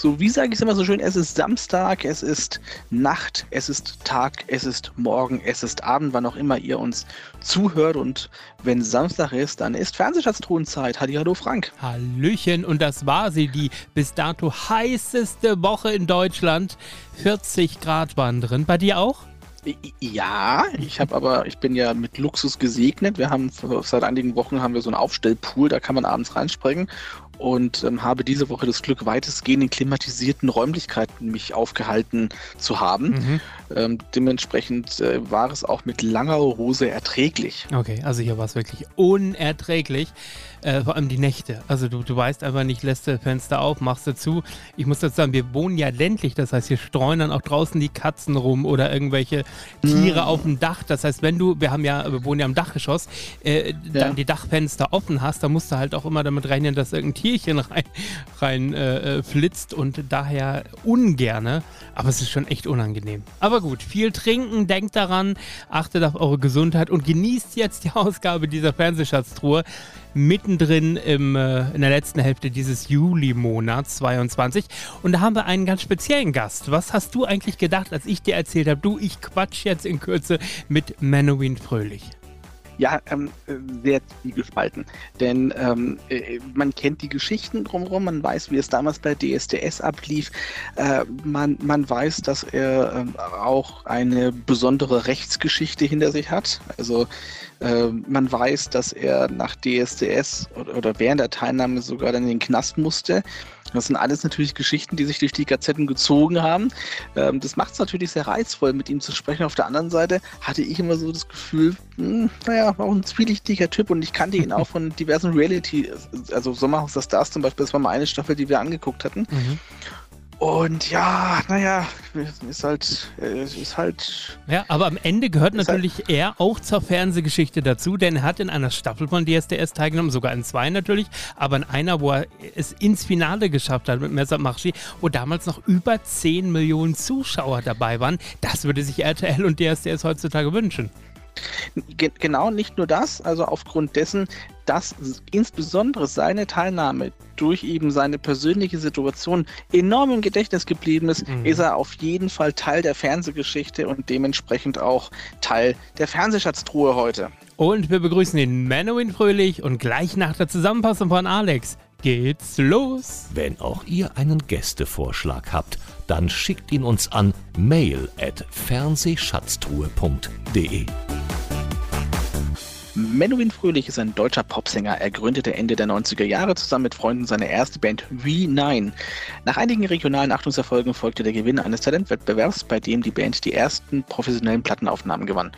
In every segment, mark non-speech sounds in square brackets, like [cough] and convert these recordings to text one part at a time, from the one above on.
So, wie sage ich es immer so schön, es ist Samstag, es ist Nacht, es ist Tag, es ist Morgen, es ist Abend, wann auch immer ihr uns zuhört. Und wenn Samstag ist, dann ist Fernsehschatztruhenzeit. Hallo Frank. Hallöchen, und das war sie, die bis dato heißeste Woche in Deutschland. 40 Grad waren drin. Bei dir auch? Ja, ich habe aber, ich bin ja mit Luxus gesegnet. Wir haben seit einigen Wochen haben wir so einen Aufstellpool, da kann man abends reinspringen und ähm, habe diese Woche das Glück, weitestgehend in klimatisierten Räumlichkeiten mich aufgehalten zu haben. Mhm. Ähm, dementsprechend äh, war es auch mit langer Hose erträglich. Okay, also hier war es wirklich unerträglich. Äh, vor allem die Nächte. Also du, du weißt einfach nicht, lässt du Fenster auf, machst du zu. Ich muss dazu sagen, wir wohnen ja ländlich, das heißt, hier streuen dann auch draußen die Katzen rum oder irgendwelche Tiere mhm. auf dem Dach. Das heißt, wenn du, wir haben ja, wir wohnen ja im Dachgeschoss, äh, dann ja. die Dachfenster offen hast, dann musst du halt auch immer damit rechnen, dass irgendein Tierchen [laughs] rein, rein äh, äh, flitzt und daher ungerne. Aber es ist schon echt unangenehm. Aber gut, viel trinken, denkt daran, achtet auf eure Gesundheit und genießt jetzt die [laughs] Ausgabe dieser Fernsehschatztruhe mittendrin im, äh, in der letzten Hälfte dieses Juli-Monats 22. Und da haben wir einen ganz speziellen Gast. Was hast du eigentlich gedacht, als ich dir erzählt habe, du, ich quatsch jetzt in Kürze mit Menowin Fröhlich? Ja, ähm, sehr gespalten. Denn ähm, äh, man kennt die Geschichten drumherum, man weiß, wie es damals bei DSDS ablief. Äh, man, man weiß, dass er äh, auch eine besondere Rechtsgeschichte hinter sich hat. Also äh, man weiß, dass er nach DSDS oder, oder während der Teilnahme sogar dann in den Knast musste. Das sind alles natürlich Geschichten, die sich durch die Gazetten gezogen haben. Ähm, das macht es natürlich sehr reizvoll, mit ihm zu sprechen. Auf der anderen Seite hatte ich immer so das Gefühl, mh, hm, naja, war auch ein zwielichtiger Typ und ich kannte ihn auch von diversen Reality, also Sommerhaus der Stars zum Beispiel, das war mal eine Staffel, die wir angeguckt hatten. Mhm. Und ja, naja, ist halt, ist halt. Ja, aber am Ende gehört halt natürlich halt er auch zur Fernsehgeschichte dazu, denn er hat in einer Staffel von DSDS teilgenommen, sogar in zwei natürlich, aber in einer, wo er es ins Finale geschafft hat mit Messer Marschi, wo damals noch über 10 Millionen Zuschauer dabei waren. Das würde sich RTL und DSDS heutzutage wünschen. Ge genau, nicht nur das, also aufgrund dessen, dass insbesondere seine Teilnahme durch eben seine persönliche Situation enorm im Gedächtnis geblieben ist, mhm. ist er auf jeden Fall Teil der Fernsehgeschichte und dementsprechend auch Teil der Fernsehschatztruhe heute. Und wir begrüßen den Menowin Fröhlich und gleich nach der Zusammenfassung von Alex geht's los. Wenn auch ihr einen Gästevorschlag habt, dann schickt ihn uns an mail at fernsehschatztruhe.de. Menowin Fröhlich ist ein deutscher Popsänger. Er gründete Ende der 90er Jahre zusammen mit Freunden seine erste Band V9. Nach einigen regionalen Achtungserfolgen folgte der Gewinn eines Talentwettbewerbs, bei dem die Band die ersten professionellen Plattenaufnahmen gewann.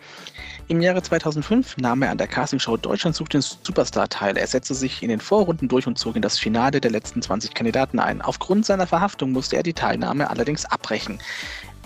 Im Jahre 2005 nahm er an der Castingshow Deutschland sucht den Superstar teil. Er setzte sich in den Vorrunden durch und zog in das Finale der letzten 20 Kandidaten ein. Aufgrund seiner Verhaftung musste er die Teilnahme allerdings abbrechen.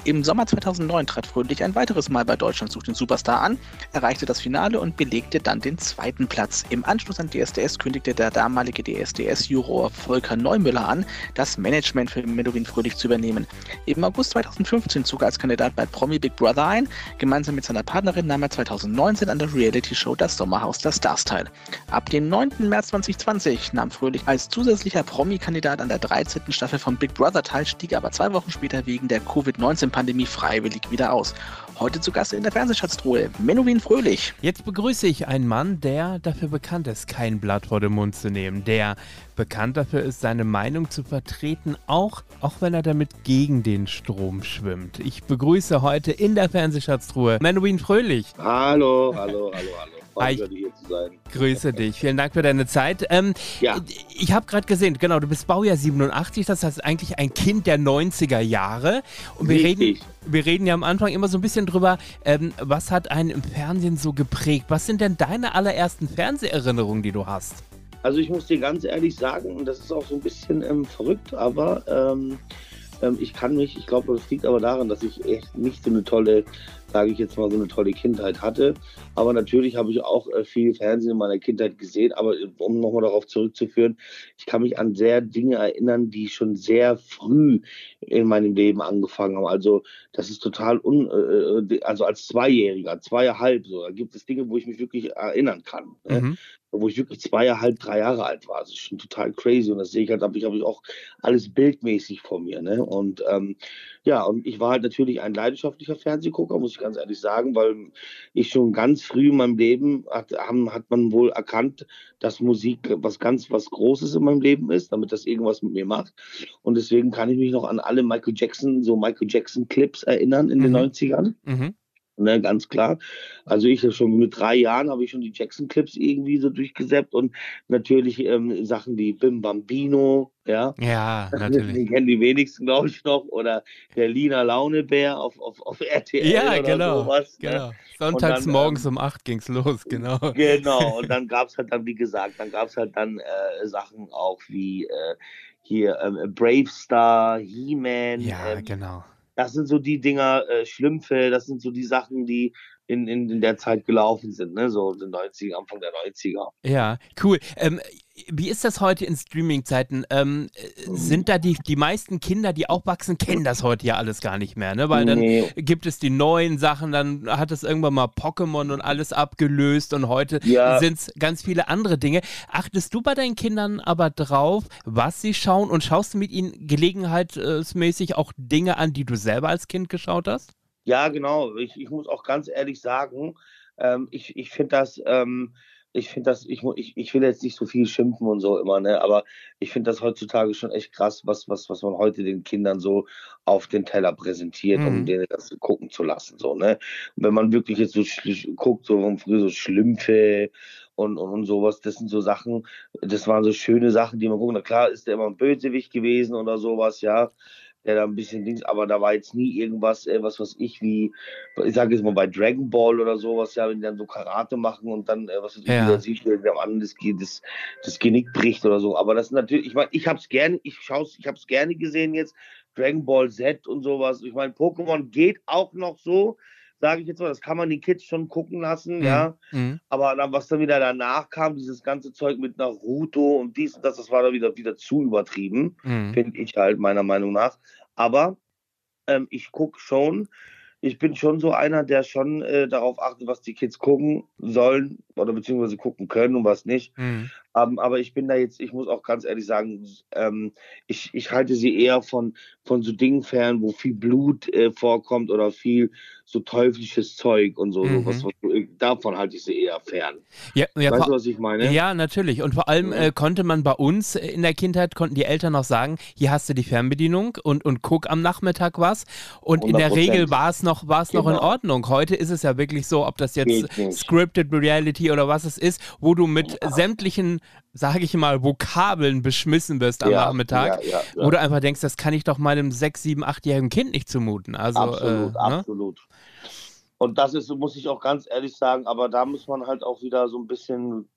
Im Sommer 2009 trat Fröhlich ein weiteres Mal bei Deutschland sucht den Superstar an, erreichte das Finale und belegte dann den zweiten Platz. Im Anschluss an DSDS kündigte der damalige DSDS-Juror Volker Neumüller an, das Management für Menowin Fröhlich zu übernehmen. Im August 2015 zog er als Kandidat bei Promi Big Brother ein. Gemeinsam mit seiner Partnerin nahm er 2019 an der Reality-Show Das Sommerhaus der Stars teil. Ab dem 9. März 2020 nahm Fröhlich als zusätzlicher Promi-Kandidat an der 13. Staffel von Big Brother teil, stieg aber zwei Wochen später wegen der Covid-19 Pandemie freiwillig wieder aus. Heute zu Gast in der Fernsehschatztruhe, Menowin Fröhlich. Jetzt begrüße ich einen Mann, der dafür bekannt ist, kein Blatt vor den Mund zu nehmen, der bekannt dafür ist, seine Meinung zu vertreten, auch, auch wenn er damit gegen den Strom schwimmt. Ich begrüße heute in der Fernsehschatztruhe Menowin Fröhlich. Hallo, hallo, hallo, hallo. Hi. hier zu sein. Grüße dich. Vielen Dank für deine Zeit. Ähm, ja. Ich habe gerade gesehen, genau, du bist Baujahr 87, das heißt eigentlich ein Kind der 90er Jahre. Und wir reden, wir reden ja am Anfang immer so ein bisschen drüber, ähm, was hat einen im Fernsehen so geprägt? Was sind denn deine allerersten Fernseherinnerungen, die du hast? Also ich muss dir ganz ehrlich sagen, und das ist auch so ein bisschen ähm, verrückt, aber ähm, ähm, ich kann mich, ich glaube, das liegt aber daran, dass ich echt nicht so eine tolle, sage ich jetzt mal, so eine tolle Kindheit hatte. Aber natürlich habe ich auch äh, viel Fernsehen in meiner Kindheit gesehen. Aber äh, um nochmal darauf zurückzuführen, ich kann mich an sehr Dinge erinnern, die schon sehr früh in meinem Leben angefangen haben. Also das ist total un, äh, äh also als Zweijähriger, zweieinhalb so, da gibt es Dinge, wo ich mich wirklich erinnern kann. Ne? Wo ich wirklich zweieinhalb, drei Jahre alt war. Das ist schon total crazy und das sehe ich halt, habe ich, hab ich auch alles bildmäßig vor mir. Ne? Und ähm, ja, und ich war halt natürlich ein leidenschaftlicher Fernsehgucker, muss ich ganz ehrlich sagen, weil ich schon ganz früh in meinem Leben hat, haben, hat man wohl erkannt, dass Musik was ganz was Großes in meinem Leben ist, damit das irgendwas mit mir macht. Und deswegen kann ich mich noch an alle Michael Jackson, so Michael Jackson Clips erinnern in mhm. den 90ern. Mhm. Ne, ganz klar. Also ich schon mit drei Jahren habe ich schon die Jackson-Clips irgendwie so durchgesäppt und natürlich ähm, Sachen wie Bim Bambino, ja. Ja, natürlich. Den kennen die wenigsten, glaube ich, noch. Oder der Lina Launebär auf, auf, auf RTL ja, oder genau, sowas. Ne? Genau. Sonntags dann, morgens ähm, um acht ging es los, [laughs] genau. Genau, und [laughs] dann gab es halt dann, wie gesagt, dann gab es halt dann äh, Sachen auch wie äh, hier ähm, Brave Star, He-Man. Ja, ähm, genau das sind so die Dinger, äh, Schlümpfe, das sind so die Sachen, die in, in, in der Zeit gelaufen sind, ne? so den 90er, Anfang der 90er. Ja, cool. Ähm, wie ist das heute in Streaming-Zeiten? Ähm, sind da die, die meisten Kinder, die aufwachsen, kennen das heute ja alles gar nicht mehr, ne? Weil dann nee. gibt es die neuen Sachen, dann hat es irgendwann mal Pokémon und alles abgelöst und heute ja. sind es ganz viele andere Dinge. Achtest du bei deinen Kindern aber drauf, was sie schauen und schaust du mit ihnen gelegenheitsmäßig auch Dinge an, die du selber als Kind geschaut hast? Ja, genau. Ich, ich muss auch ganz ehrlich sagen, ähm, ich, ich finde das. Ähm, ich finde das, ich, ich, ich will jetzt nicht so viel schimpfen und so immer, ne? Aber ich finde das heutzutage schon echt krass, was, was, was man heute den Kindern so auf den Teller präsentiert, mhm. um denen das gucken zu lassen. So, ne? Und wenn man wirklich jetzt so guckt, so früher so Schlümpfe und, und, und sowas, das sind so Sachen, das waren so schöne Sachen, die man gucken. Na klar ist der immer ein Bösewicht gewesen oder sowas, ja der da ein bisschen Dings, aber da war jetzt nie irgendwas, äh, was was ich wie, ich sage jetzt mal bei Dragon Ball oder sowas, ja, wenn die dann so Karate machen und dann, äh, was weiß ich, ja. wieder sieht, der am anderen das, das, das Genick bricht oder so. Aber das ist natürlich, ich meine, ich habe es gerne, ich schaue ich habe es gerne gesehen jetzt, Dragon Ball Z und sowas. Ich meine, Pokémon geht auch noch so, sage ich jetzt mal, das kann man die Kids schon gucken lassen, mhm. ja. Mhm. Aber dann, was dann wieder danach kam, dieses ganze Zeug mit Naruto und dies und das, das war dann wieder, wieder zu übertrieben, mhm. finde ich halt meiner Meinung nach. Aber ähm, ich gucke schon, ich bin schon so einer, der schon äh, darauf achtet, was die Kids gucken sollen oder beziehungsweise gucken können und was nicht. Mhm. Ähm, aber ich bin da jetzt, ich muss auch ganz ehrlich sagen, ähm, ich, ich halte sie eher von, von so Dingen fern, wo viel Blut äh, vorkommt oder viel so teuflisches Zeug und so. Mhm. so was, was, davon halte ich sie eher fern. Ja, ja, weißt du, was ich meine? Ja, natürlich. Und vor allem äh, konnte man bei uns in der Kindheit, konnten die Eltern noch sagen, hier hast du die Fernbedienung und, und guck am Nachmittag was. Und 100%. in der Regel war es noch, war's genau. noch in. Ordnung. Heute ist es ja wirklich so, ob das jetzt Scripted Reality oder was es ist, wo du mit ja. sämtlichen sage ich mal, Vokabeln beschmissen wirst am ja, Nachmittag, ja, ja, wo du einfach denkst, das kann ich doch meinem 6, 7, 8-jährigen Kind nicht zumuten. Also, absolut, äh, absolut. Und das ist, muss ich auch ganz ehrlich sagen, aber da muss man halt auch wieder so ein bisschen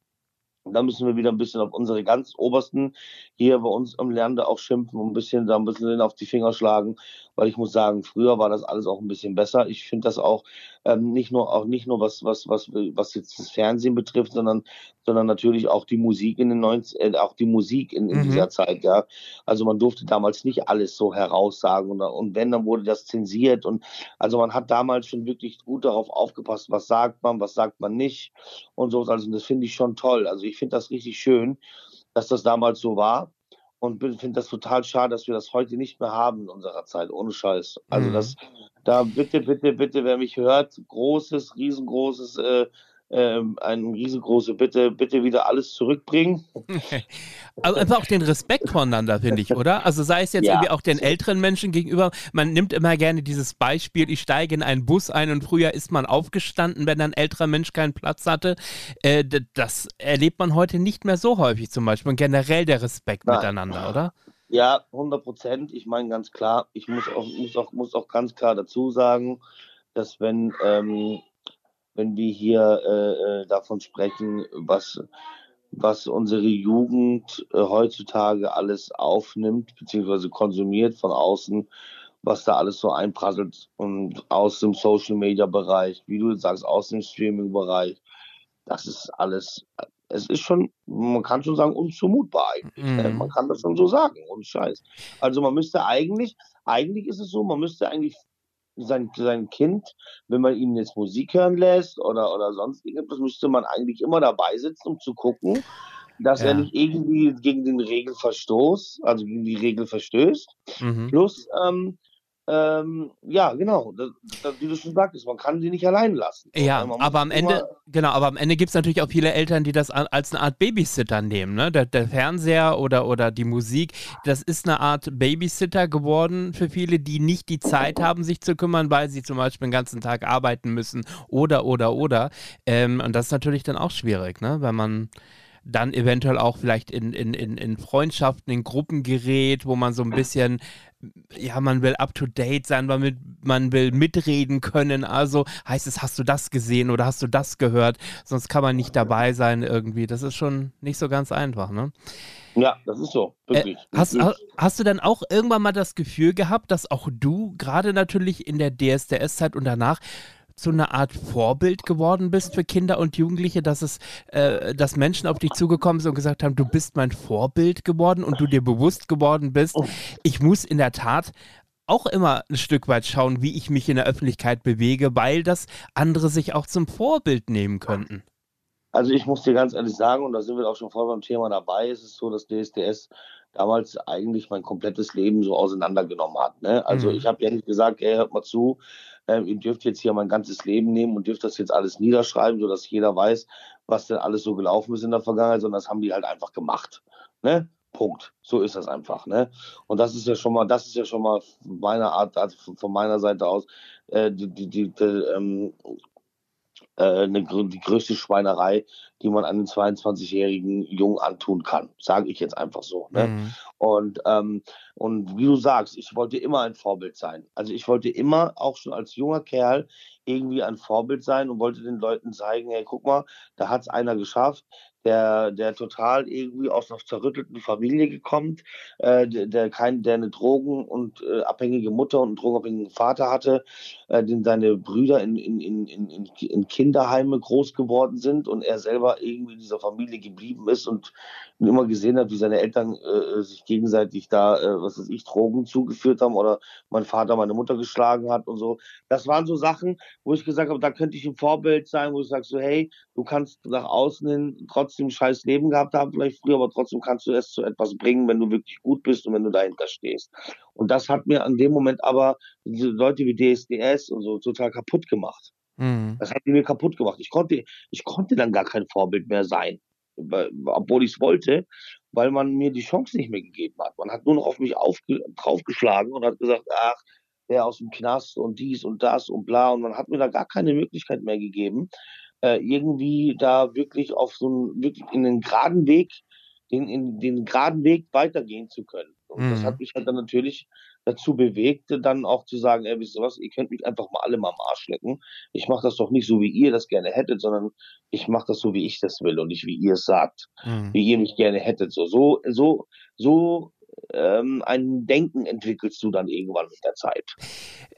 da müssen wir wieder ein bisschen auf unsere ganz Obersten hier bei uns im Lande auch schimpfen und ein bisschen da ein bisschen auf die Finger schlagen, weil ich muss sagen, früher war das alles auch ein bisschen besser. Ich finde das auch ähm, nicht nur auch nicht nur was was was was jetzt das Fernsehen betrifft, sondern sondern natürlich auch die Musik in den 90 äh, auch die Musik in, in mhm. dieser Zeit, ja. Also man durfte damals nicht alles so heraussagen und, und wenn dann wurde das zensiert und also man hat damals schon wirklich gut darauf aufgepasst, was sagt man, was sagt man nicht und so also das finde ich schon toll. Also ich finde das richtig schön, dass das damals so war und finde das total schade, dass wir das heute nicht mehr haben in unserer Zeit, ohne Scheiß. Also mhm. das, da bitte, bitte, bitte, wer mich hört, großes, riesengroßes äh, ähm, eine riesengroße Bitte, bitte wieder alles zurückbringen. [laughs] Aber einfach auch den Respekt voneinander, finde ich, oder? Also sei es jetzt ja. irgendwie auch den älteren Menschen gegenüber. Man nimmt immer gerne dieses Beispiel, ich steige in einen Bus ein und früher ist man aufgestanden, wenn ein älterer Mensch keinen Platz hatte. Äh, das erlebt man heute nicht mehr so häufig zum Beispiel. Und generell der Respekt Nein. miteinander, oder? Ja, 100 Prozent. Ich meine ganz klar, ich muss auch, muss, auch, muss auch ganz klar dazu sagen, dass wenn ähm, wenn wir hier äh, äh, davon sprechen, was, was unsere Jugend äh, heutzutage alles aufnimmt, beziehungsweise konsumiert von außen, was da alles so einprasselt und aus dem Social Media Bereich, wie du sagst, aus dem Streaming Bereich. Das ist alles, es ist schon, man kann schon sagen, unzumutbar eigentlich. Ne? Man kann das schon so sagen, und Scheiß. Also man müsste eigentlich, eigentlich ist es so, man müsste eigentlich sein, sein Kind, wenn man ihn jetzt Musik hören lässt oder, oder sonst irgendetwas, müsste man eigentlich immer dabei sitzen, um zu gucken, dass Ja. er nicht irgendwie gegen den Regelverstoß, also gegen die Regel verstößt. Mhm. Plus, ähm, ähm, ja, genau, das, das, wie du schon sagtest, man kann sie nicht allein lassen. Ja, muss aber am Ende, genau, aber am Ende gibt es natürlich auch viele Eltern, die das als eine Art Babysitter nehmen. Ne? Der, der Fernseher oder, oder die Musik, das ist eine Art Babysitter geworden für viele, die nicht die Zeit haben, sich zu kümmern, weil sie zum Beispiel den ganzen Tag arbeiten müssen oder, oder, oder. Ähm, und das ist natürlich dann auch schwierig, ne? wenn man dann eventuell auch vielleicht in, in, in, in Freundschaften, in Gruppen gerät, wo man so ein bisschen, ja, man will up to date sein, man will, man will mitreden können. Also heißt es, hast du das gesehen oder hast du das gehört? Sonst kann man nicht dabei sein irgendwie. Das ist schon nicht so ganz einfach, ne? Ja, das ist so, wirklich. Äh, hast, ha- hast du dann auch irgendwann mal das Gefühl gehabt, dass auch du gerade natürlich in der DSDS-Zeit und danach zu einer Art Vorbild geworden bist für Kinder und Jugendliche, dass es, äh, dass Menschen auf dich zugekommen sind und gesagt haben, du bist mein Vorbild geworden und du dir bewusst geworden bist, ich muss in der Tat auch immer ein Stück weit schauen, wie ich mich in der Öffentlichkeit bewege, weil das andere sich auch zum Vorbild nehmen könnten. Also ich muss dir ganz ehrlich sagen, und da sind wir auch schon voll beim Thema dabei, ist es so, dass DSDS damals eigentlich mein komplettes Leben so auseinandergenommen hat. Ne? Also Mhm. ich habe ja nicht gesagt, ey, hört mal zu, ähm, ihr dürft jetzt hier mein ganzes Leben nehmen und dürft das jetzt alles niederschreiben, sodass jeder weiß, was denn alles so gelaufen ist in der Vergangenheit, sondern das haben die halt einfach gemacht. Ne? Punkt. So ist das einfach. Ne? Und das ist ja schon mal, das ist ja schon mal von meiner Art, also von- meiner Seite aus, äh, die, die, die, die, ähm, äh, eine, die größte Schweinerei, die man einem 22-jährigen Jungen antun kann. Sage ich jetzt einfach so. Ne? Mhm. Und, ähm, und wie du sagst, ich wollte immer ein Vorbild sein. Also ich wollte immer, auch schon als junger Kerl, irgendwie ein Vorbild sein und wollte den Leuten zeigen, hey, guck mal, da hat es einer geschafft, der, der total irgendwie aus einer zerrüttelten Familie gekommen, äh, der, kein, der eine Drogen- und äh, abhängige Mutter und einen drogenabhängigen Vater hatte, äh, den seine Brüder in, in, in, in, in- in Kinderheime groß geworden sind und er selber irgendwie in dieser Familie geblieben ist und immer gesehen hat, wie seine Eltern äh, sich gegenseitig da, äh, was weiß ich, Drogen zugeführt haben oder mein Vater meine Mutter geschlagen hat und so. Das waren so Sachen, wo ich gesagt habe, da könnte ich ein Vorbild sein, wo ich sage so, hey, du kannst nach außen hin trotzdem ein scheiß Leben gehabt haben, vielleicht früher, aber trotzdem kannst du es zu etwas bringen, wenn du wirklich gut bist und wenn du dahinter stehst. Und das hat mir an dem Moment aber diese Leute wie DSDS und so total kaputt gemacht. Mhm. Das hat mir kaputt gemacht. Ich konnte, ich konnte dann gar kein Vorbild mehr sein, obwohl ich es wollte, weil man mir die Chance nicht mehr gegeben hat. Man hat nur noch auf mich aufge draufgeschlagen und hat gesagt, ach, der aus dem Knast und dies und das und bla. Und man hat mir da gar keine Möglichkeit mehr gegeben, äh, irgendwie da wirklich auf so einen, wirklich in den geraden Weg, den, in den geraden Weg weitergehen zu können. Und das Mhm. hat mich halt dann natürlich dazu bewegt, dann auch zu sagen, ey, wisst ihr was, ihr könnt mich einfach mal alle mal am Arsch lecken. Ich mache das doch nicht so, wie ihr das gerne hättet, sondern ich mache das so, wie ich das will und nicht, wie ihr es sagt, Mhm. wie ihr mich gerne hättet. So, so, so, so ähm, ein Denken entwickelst du dann irgendwann mit der Zeit.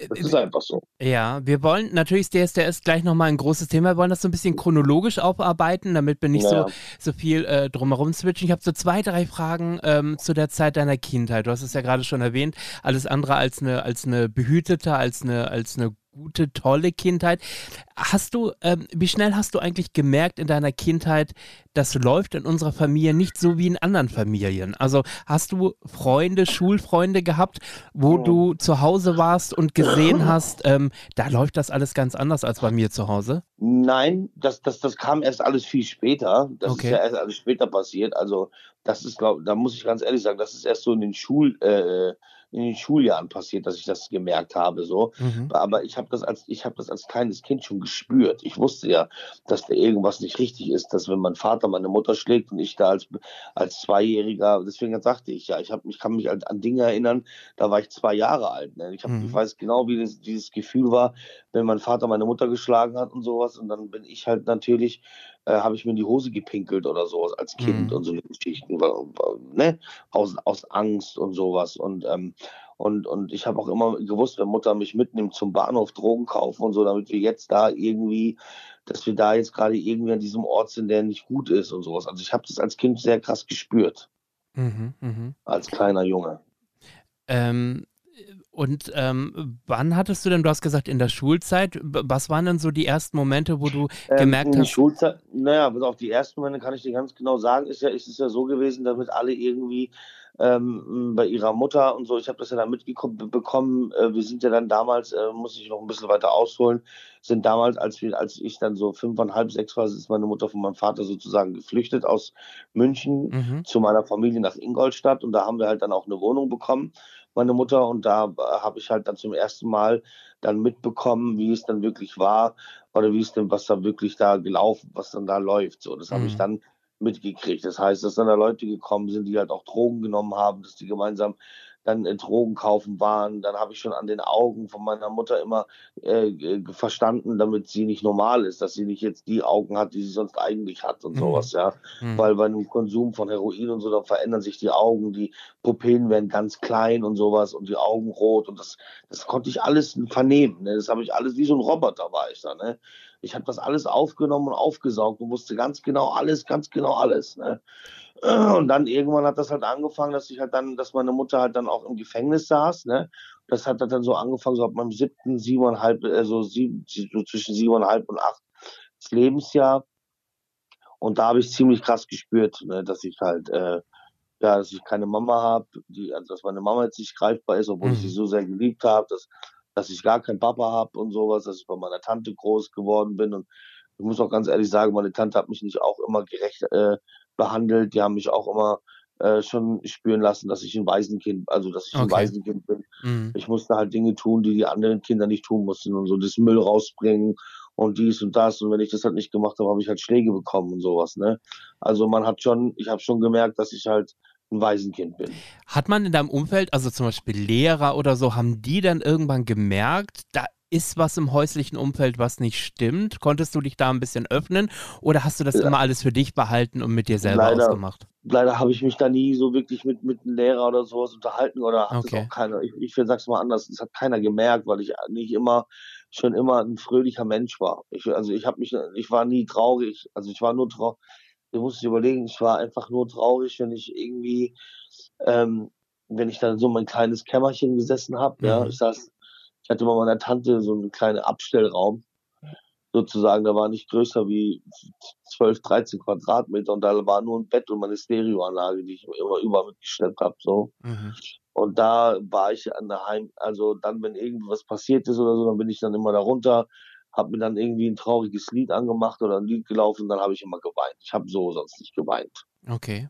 Das ist einfach so. Ja, wir wollen natürlich das DSDS gleich nochmal ein großes Thema. Wir wollen das so ein bisschen chronologisch aufarbeiten, damit wir nicht Naja. so, so viel äh, drumherum switchen. Ich habe so zwei, drei Fragen ähm, zu der Zeit deiner Kindheit. Du hast es ja gerade schon erwähnt. Alles andere als eine, als eine behütete, als eine, als eine gute, tolle Kindheit. Hast du, ähm, wie schnell hast du eigentlich gemerkt in deiner Kindheit, das läuft in unserer Familie nicht so wie in anderen Familien? Also hast du Freunde, Schulfreunde gehabt, wo Oh. du zu Hause warst und gesehen [coughs] hast, ähm, da läuft das alles ganz anders als bei mir zu Hause? Nein, das, das, das kam erst alles viel später. Das Okay. ist ja erst alles später passiert. Also, das ist, glaub, da muss ich ganz ehrlich sagen, das ist erst so in den Schul, äh, in den Schuljahren passiert, dass ich das gemerkt habe. So. Mhm. Aber ich habe das als ich habe das als kleines Kind schon gespürt. Ich wusste ja, dass da irgendwas nicht richtig ist, dass wenn mein Vater meine Mutter schlägt und ich da als als Zweijähriger, deswegen sagte ich ja, ich habe ich kann mich an, an Dinge erinnern, da war ich zwei Jahre alt. Ne? Ich, hab, Mhm. ich weiß genau, wie das, dieses Gefühl war, wenn mein Vater meine Mutter geschlagen hat und sowas. Und dann bin ich halt natürlich äh, habe ich mir in die Hose gepinkelt oder sowas als Kind Mhm. und so eine Geschichten, ne? aus, aus Angst und sowas. Und, ähm, und, und ich habe auch immer gewusst, wenn Mutter mich mitnimmt zum Bahnhof Drogen kaufen und so, damit wir jetzt da irgendwie, dass wir da jetzt gerade irgendwie an diesem Ort sind, der nicht gut ist und sowas. Also ich habe das als Kind sehr krass gespürt, Mhm, mhm. als kleiner Junge. Ähm, und ähm, wann hattest du denn, du hast gesagt, in der Schulzeit, was waren denn so die ersten Momente, wo du gemerkt ähm, in hast, Schulzeit, naja, bis auf die ersten Momente kann ich dir ganz genau sagen, ist ja, ist es ja so gewesen, damit alle irgendwie ähm, bei ihrer Mutter und so, ich habe das ja dann mitbekommen, äh, wir sind ja dann damals, äh, muss ich noch ein bisschen weiter ausholen, sind damals, als wir, als ich dann so fünfeinhalb, sechs war, ist meine Mutter von meinem Vater sozusagen geflüchtet aus München mhm, zu meiner Familie nach Ingolstadt und da haben wir halt dann auch eine Wohnung bekommen, meine Mutter, und da äh, habe ich halt dann zum ersten Mal dann mitbekommen, wie es dann wirklich war oder wie es denn, was da wirklich da gelaufen, was dann da läuft. So, das habe ich Mhm. dann mitgekriegt. Das heißt, dass dann da Leute gekommen sind, die halt auch Drogen genommen haben, dass die gemeinsam dann äh, Drogen kaufen waren. Dann habe ich schon an den Augen von meiner Mutter immer äh, verstanden, damit sie nicht normal ist, dass sie nicht jetzt die Augen hat, die sie sonst eigentlich hat und Mhm. sowas, ja. mhm, Weil bei einem Konsum von Heroin und so, dann verändern sich die Augen, die Pupillen werden ganz klein und sowas und die Augen rot und das, das konnte ich alles vernehmen. Ne? Das habe ich alles, wie so ein Roboter war ich da. Ne? Ich habe das alles aufgenommen und aufgesaugt und wusste ganz genau alles, ganz genau alles. Ne? Und dann irgendwann hat das halt angefangen, dass ich halt dann, dass meine Mutter halt dann auch im Gefängnis saß. Ne? Das hat dann so angefangen, so ab meinem siebten, siebeneinhalb, also sieben, so zwischen siebeneinhalb und acht Lebensjahr. Und da habe ich ziemlich krass gespürt, ne, dass ich halt, äh, ja, dass ich keine Mama habe, also dass meine Mama jetzt nicht greifbar ist, obwohl ich Mhm. sie so sehr geliebt habe, dass, dass ich gar keinen Papa habe und sowas, dass ich bei meiner Tante groß geworden bin. Und ich muss auch ganz ehrlich sagen, meine Tante hat mich nicht auch immer gerecht äh, behandelt. Die haben mich auch immer äh, schon spüren lassen, dass ich ein Waisenkind, also dass ich ein Okay. Waisenkind bin. mhm, Ich musste halt Dinge tun, die die anderen Kinder nicht tun mussten und so das Müll rausbringen und dies und das. Und wenn ich das halt nicht gemacht habe, habe ich halt Schläge bekommen und sowas. Ne? Also man hat schon, ich habe schon gemerkt, dass ich halt ein Waisenkind bin. Hat man in deinem Umfeld, also zum Beispiel Lehrer oder so, haben die dann irgendwann gemerkt, da ist was im häuslichen Umfeld, was nicht stimmt? Konntest du dich da ein bisschen öffnen oder hast du das Ja. immer alles für dich behalten und mit dir selber Leider. ausgemacht? Leider habe ich mich da nie so wirklich mit, mit einem Lehrer oder sowas unterhalten oder hat Okay. es auch keiner. Ich, ich sag's mal anders, das hat keiner gemerkt, weil ich nicht immer schon immer ein fröhlicher Mensch war. Ich, also ich habe mich, ich war nie traurig. Also ich war nur traurig. Du musst überlegen, ich war einfach nur traurig, wenn ich irgendwie, ähm, wenn ich dann so mein kleines Kämmerchen gesessen habe. Ja, Mhm. ich saß, ich hatte bei meiner Tante so einen kleinen Abstellraum sozusagen, der war nicht größer wie 12, 13 Quadratmeter und da war nur ein Bett und meine Stereoanlage, die ich immer überall mitgeschleppt habe, so. Mhm. Und da war ich an der Heim, also dann, wenn irgendwas passiert ist oder so, dann bin ich dann immer da runter, habe mir dann irgendwie ein trauriges Lied angemacht oder ein Lied gelaufen, dann habe ich immer geweint. Ich habe so sonst nicht geweint. Okay.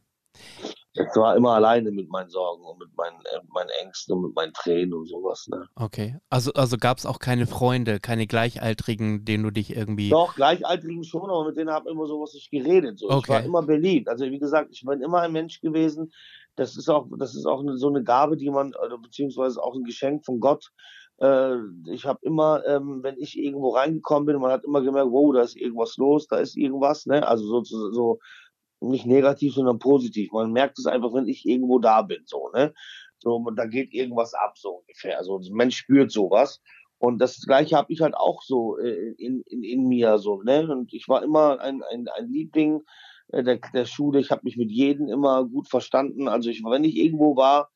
Ich war immer alleine mit meinen Sorgen und mit meinen, äh, meinen Ängsten und mit meinen Tränen und sowas. Ne? Okay. Also, also gab es auch keine Freunde, keine Gleichaltrigen, denen du dich irgendwie. Doch, Gleichaltrigen schon, aber mit denen habe ich immer sowas nicht geredet. So. Ich war Okay. immer beliebt. Also wie gesagt, ich bin immer ein Mensch gewesen. Das ist auch, das ist auch eine, so eine Gabe, die man, oder beziehungsweise auch ein Geschenk von Gott. Äh, ich habe immer, ähm, wenn ich irgendwo reingekommen bin, man hat immer gemerkt, wow, da ist irgendwas los, da ist irgendwas, ne? Also so, so, so nicht negativ, sondern positiv. Man merkt es einfach, wenn ich irgendwo da bin, so, ne? So, da geht irgendwas ab, so ungefähr. Also ein Mensch spürt sowas. Und das Gleiche habe ich halt auch so äh, in, in, in mir, so, ne? Und ich war immer ein, ein, ein Liebling äh, der, der Schule. Ich habe mich mit jedem immer gut verstanden. Also ich, wenn ich irgendwo war,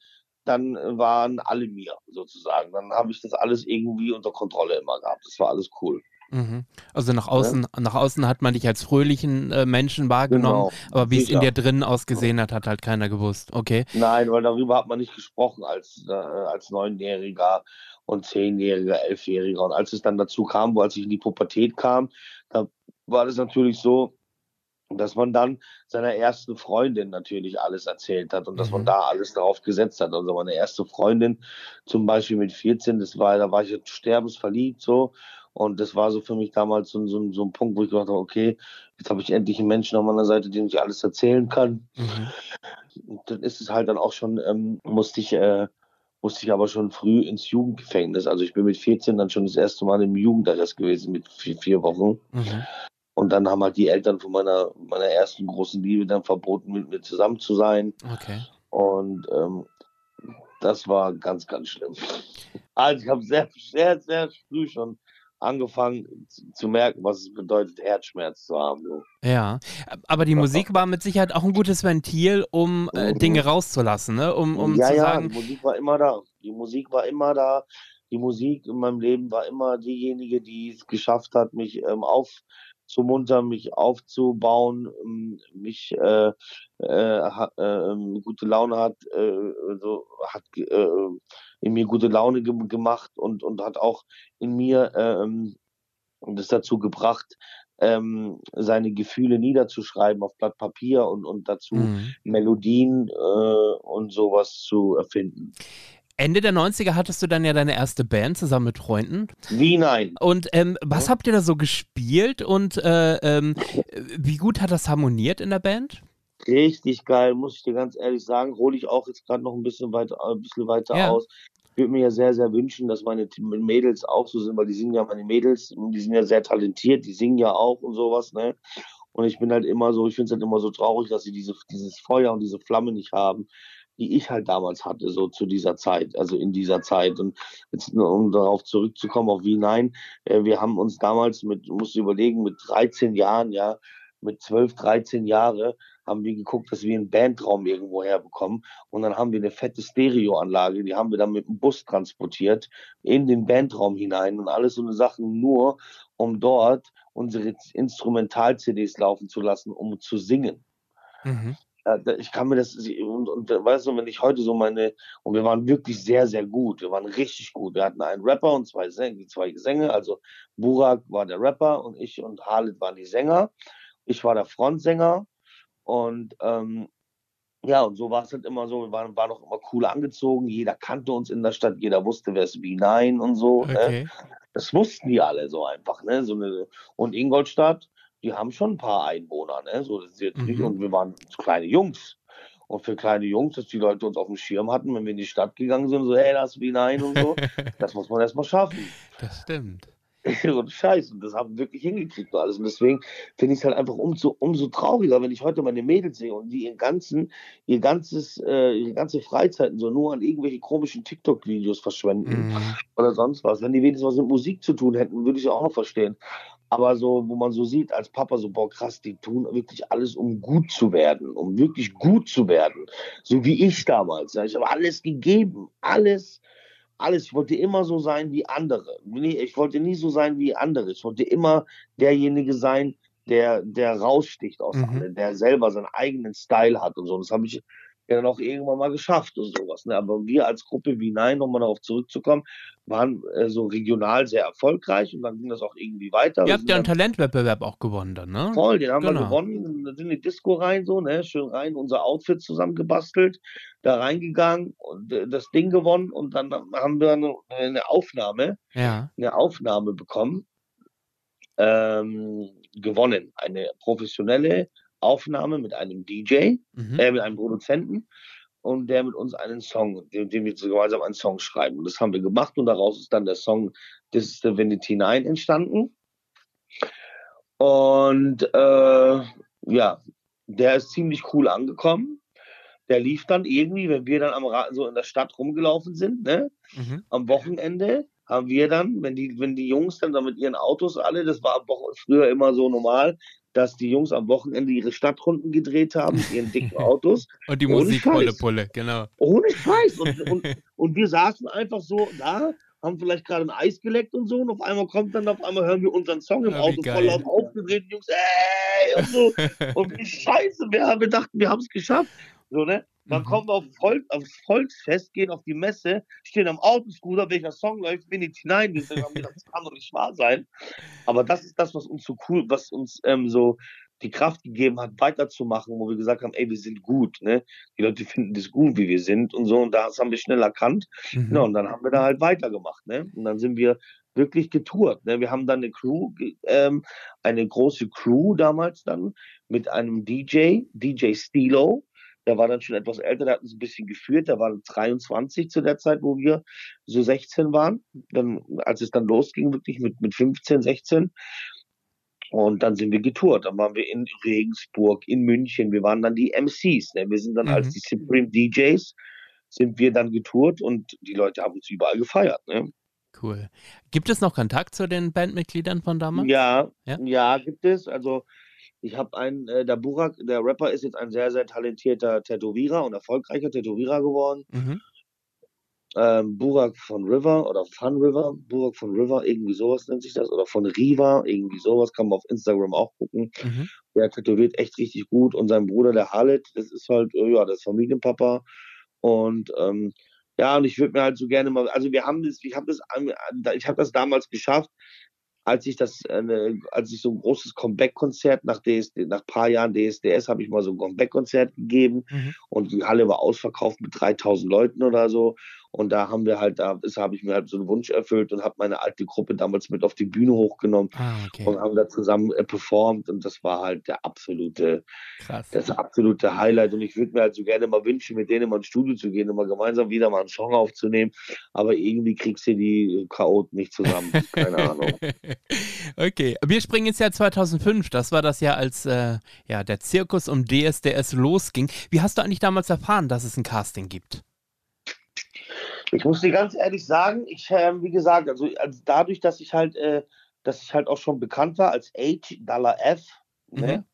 dann äh, waren alle mir sozusagen. Dann habe ich das alles irgendwie unter Kontrolle immer gehabt. Das war alles cool. Mhm. Also nach außen, nach außen hat man dich als fröhlichen äh, Menschen wahrgenommen, Genau. aber wie es in dir drinnen ausgesehen hat, hat halt keiner gewusst. Okay. Nein, weil darüber hat man nicht gesprochen als, äh, als Neunjähriger und Zehnjähriger, Elfjähriger. Und als es dann dazu kam, wo als ich in die Pubertät kam, da war das natürlich so, dass man dann seiner ersten Freundin natürlich alles erzählt hat und dass man Mhm. da alles darauf gesetzt hat. Also meine erste Freundin zum Beispiel mit 14, das war, da war ich sterbensverliebt so. Und das war so für mich damals so, so, so ein Punkt, wo ich gedacht habe, okay, jetzt habe ich endlich einen Menschen an meiner Seite, dem ich alles erzählen kann. Mhm. Und dann ist es halt dann auch schon, ähm, musste ich, äh, musste ich aber schon früh ins Jugendgefängnis. Also ich bin mit 14 dann schon das erste Mal im Jugendarrest gewesen mit vier, vier Wochen. Mhm. Und dann haben halt die Eltern von meiner, meiner ersten großen Liebe dann verboten, mit mir zusammen zu sein. Okay. Und ähm, das war ganz, ganz schlimm. Also ich habe sehr, sehr, sehr früh schon angefangen zu, merken, was es bedeutet, Herzschmerz zu haben. So. Ja, aber die Musik war mit Sicherheit auch ein gutes Ventil, um äh, mhm. Dinge rauszulassen, ne? um, um ja, zu ja, sagen. Die Musik war immer da. Die Musik war immer da. Die Musik in meinem Leben war immer diejenige, die es geschafft hat, mich ähm, aufzumuntern, mich aufzubauen, ähm, mich äh, äh, äh, gute Laune hat, äh, so, hat äh, in mir gute Laune ge gemacht und, und hat auch in mir ähm, das dazu gebracht, ähm, seine Gefühle niederzuschreiben auf Blatt Papier und, und dazu mhm. Melodien äh, und sowas zu erfinden. Ende der 90er hattest du dann ja deine erste Band zusammen mit Freunden. Wie nein? Und ähm, was habt ihr da so gespielt und äh, ähm, wie gut hat das harmoniert in der Band? Richtig geil, muss ich dir ganz ehrlich sagen. Hole ich auch jetzt gerade noch ein bisschen weiter, ein bisschen weiter ja. aus. Ich würde mir ja sehr, sehr wünschen, dass meine Mädels auch so sind, weil die singen ja meine Mädels, die sind ja sehr talentiert, die singen ja auch und sowas, ne? Und ich bin halt immer so, ich finde es halt immer so traurig, dass sie diese, dieses Feuer und diese Flamme nicht haben, die ich halt damals hatte, so zu dieser Zeit, also in dieser Zeit. Und jetzt, um darauf zurückzukommen, auf wie nein, äh, wir haben uns damals mit, musst du überlegen, mit 13 Jahren, ja, mit 12, 13 Jahren haben wir geguckt, dass wir einen Bandraum irgendwo herbekommen. Und dann haben wir eine fette Stereoanlage, die haben wir dann mit dem Bus transportiert in den Bandraum hinein und alles so eine Sachen nur, um dort unsere Instrumental-CDs laufen zu lassen, um zu singen. Mhm. Ich kann mir das, und, und weißt du, wenn ich heute so meine, und wir waren wirklich sehr, sehr gut, wir waren richtig gut. Wir hatten einen Rapper und zwei Sänger, zwei Sänger, also Burak war der Rapper und ich und Halit waren die Sänger. Ich war der Frontsänger und ähm, ja, und so war es halt immer so. Wir waren, waren auch immer cool angezogen. Jeder kannte uns in der Stadt. Jeder wusste, wer ist B9 und so. Ne? Okay. Ne? Das wussten die alle so einfach. Ne? So eine, und Ingolstadt, die haben schon ein paar Einwohner. Ne? So, das ist jetzt mhm. nicht, und wir waren kleine Jungs. Und für kleine Jungs, dass die Leute uns auf dem Schirm hatten, wenn wir in die Stadt gegangen sind, so, hey, das ist B9 und so, [laughs] das muss man erstmal schaffen. Das stimmt. [laughs] und Scheiß. Und das haben wir wirklich hingekriegt und alles. Und deswegen finde ich es halt einfach umso, umso trauriger, wenn ich heute meine Mädels sehe und die ihren ganzen, ihr ganzes, äh, ihre ganze Freizeit so nur an irgendwelche komischen TikTok-Videos verschwenden mhm. oder sonst was. Wenn die wenigstens was mit Musik zu tun hätten, würde ich ja auch noch verstehen. Aber so, wo man so sieht als Papa, so, boah, krass, die tun wirklich alles, um gut zu werden, um wirklich gut zu werden. So wie ich damals. Ja. Ich habe alles gegeben, alles alles. Ich wollte immer so sein wie andere. Ich wollte nie so sein wie andere. Ich wollte immer derjenige sein, der, der raussticht aus mhm. alle, der selber seinen eigenen Style hat und so. Das habe ich ja dann auch irgendwann mal geschafft und sowas. Ne? Aber wir als Gruppe wie Nein, um mal darauf zurückzukommen, waren äh, so regional sehr erfolgreich und dann ging das auch irgendwie weiter. Ihr habt ja einen Talentwettbewerb auch gewonnen dann, ne? Voll, den haben genau. wir gewonnen, dann sind in die Disco rein, so, ne, schön rein, unser Outfit zusammengebastelt, da reingegangen und äh, das Ding gewonnen und dann haben wir eine, eine Aufnahme, ja. eine Aufnahme bekommen, ähm, gewonnen, eine professionelle Aufnahme mit einem DJ, mhm. äh, mit einem Produzenten und der mit uns einen Song, den, den wir gemeinsam einen Song schreiben. Und das haben wir gemacht und daraus ist dann der Song This is the Vanity 9 entstanden. Und äh, ja, der ist ziemlich cool angekommen. Der lief dann irgendwie, wenn wir dann am Rad so in der Stadt rumgelaufen sind, ne? Mhm. Am Wochenende haben wir dann, wenn die, wenn die Jungs dann da mit ihren Autos alle, das war früher immer so normal, dass die Jungs am Wochenende ihre Stadtrunden gedreht haben mit [laughs] ihren dicken Autos. und die Musik Pulle Pulle, genau. Ohne Scheiß. Und, und, [laughs] und wir saßen einfach so da, haben vielleicht gerade ein Eis geleckt und so, und auf einmal kommt dann, auf einmal hören wir unseren Song im ja, Auto voll laut aufgedreht, die Jungs, ey, und so. [laughs] und wie scheiße, wir haben gedacht, wir haben es geschafft. So, ne? Dann mhm. kommen wir auf Volk, aufs Volksfest, gehen auf die Messe, stehen am Autoscooter, welcher Song läuft, bin ich hinein. Das kann doch nicht wahr sein. Aber das ist das, was uns so cool, was uns ähm, so die Kraft gegeben hat, weiterzumachen, wo wir gesagt haben, ey, wir sind gut, ne? Die Leute finden das gut, wie wir sind und so. Und das haben wir schnell erkannt. Mhm. Ja, und dann haben wir da halt weitergemacht, ne? Und dann sind wir wirklich getourt. Ne? Wir haben dann eine Crew, ähm, eine große Crew damals dann mit einem DJ, DJ Stilo, der war dann schon etwas älter, der hat uns ein bisschen geführt. Der war 23 zu der Zeit, wo wir so 16 waren. Dann, als es dann losging, wirklich mit, mit 15, 16. Und dann sind wir getourt. Dann waren wir in Regensburg, in München. Wir waren dann die MCs. Ne? Wir sind dann Mhm. als die Supreme DJs sind wir dann getourt und die Leute haben uns überall gefeiert. Ne? Cool. Gibt es noch Kontakt zu den Bandmitgliedern von damals? Ja, Ja? ja, gibt es. Also ich habe einen, äh, der Burak, der Rapper ist jetzt ein sehr, sehr talentierter Tätowierer und erfolgreicher Tätowierer geworden. Mhm. Ähm, Burak von River oder Fun River, Burak von River, irgendwie sowas nennt sich das, oder von Riva, irgendwie sowas, kann man auf Instagram auch gucken. Mhm. Der tätowiert echt richtig gut und sein Bruder, der Halit, das ist halt, äh, ja, das Familienpapa und ähm, ja, und ich würde mir halt so gerne mal, also wir haben das, ich habe das, ich habe das damals geschafft, als ich das, äh, ne, als ich so ein großes Comeback-Konzert nach DSD, nach paar Jahren DSDS habe ich mal so ein Comeback-Konzert gegeben Mhm. und die Halle war ausverkauft mit 3000 Leuten oder so. Und da haben wir halt, da habe ich mir halt so einen Wunsch erfüllt und habe meine alte Gruppe damals mit auf die Bühne hochgenommen Ah, okay. und haben da zusammen äh, performt und das war halt der absolute, Krass. das absolute Highlight. Und ich würde mir halt so gerne mal wünschen, mit denen mal ins Studio zu gehen und mal gemeinsam wieder mal einen Song aufzunehmen. Aber irgendwie kriegst du die Chaoten nicht zusammen. [laughs] Keine Ahnung. okay, wir springen ins Jahr 2005. Das war das Jahr, als äh, ja, der Zirkus um DSDS losging. Wie hast du eigentlich damals erfahren, dass es ein Casting gibt? Ich muss dir ganz ehrlich sagen, ich, ähm, wie gesagt, also, also dadurch, dass ich halt, äh, dass ich halt auch schon bekannt war als H Dollar F, ne?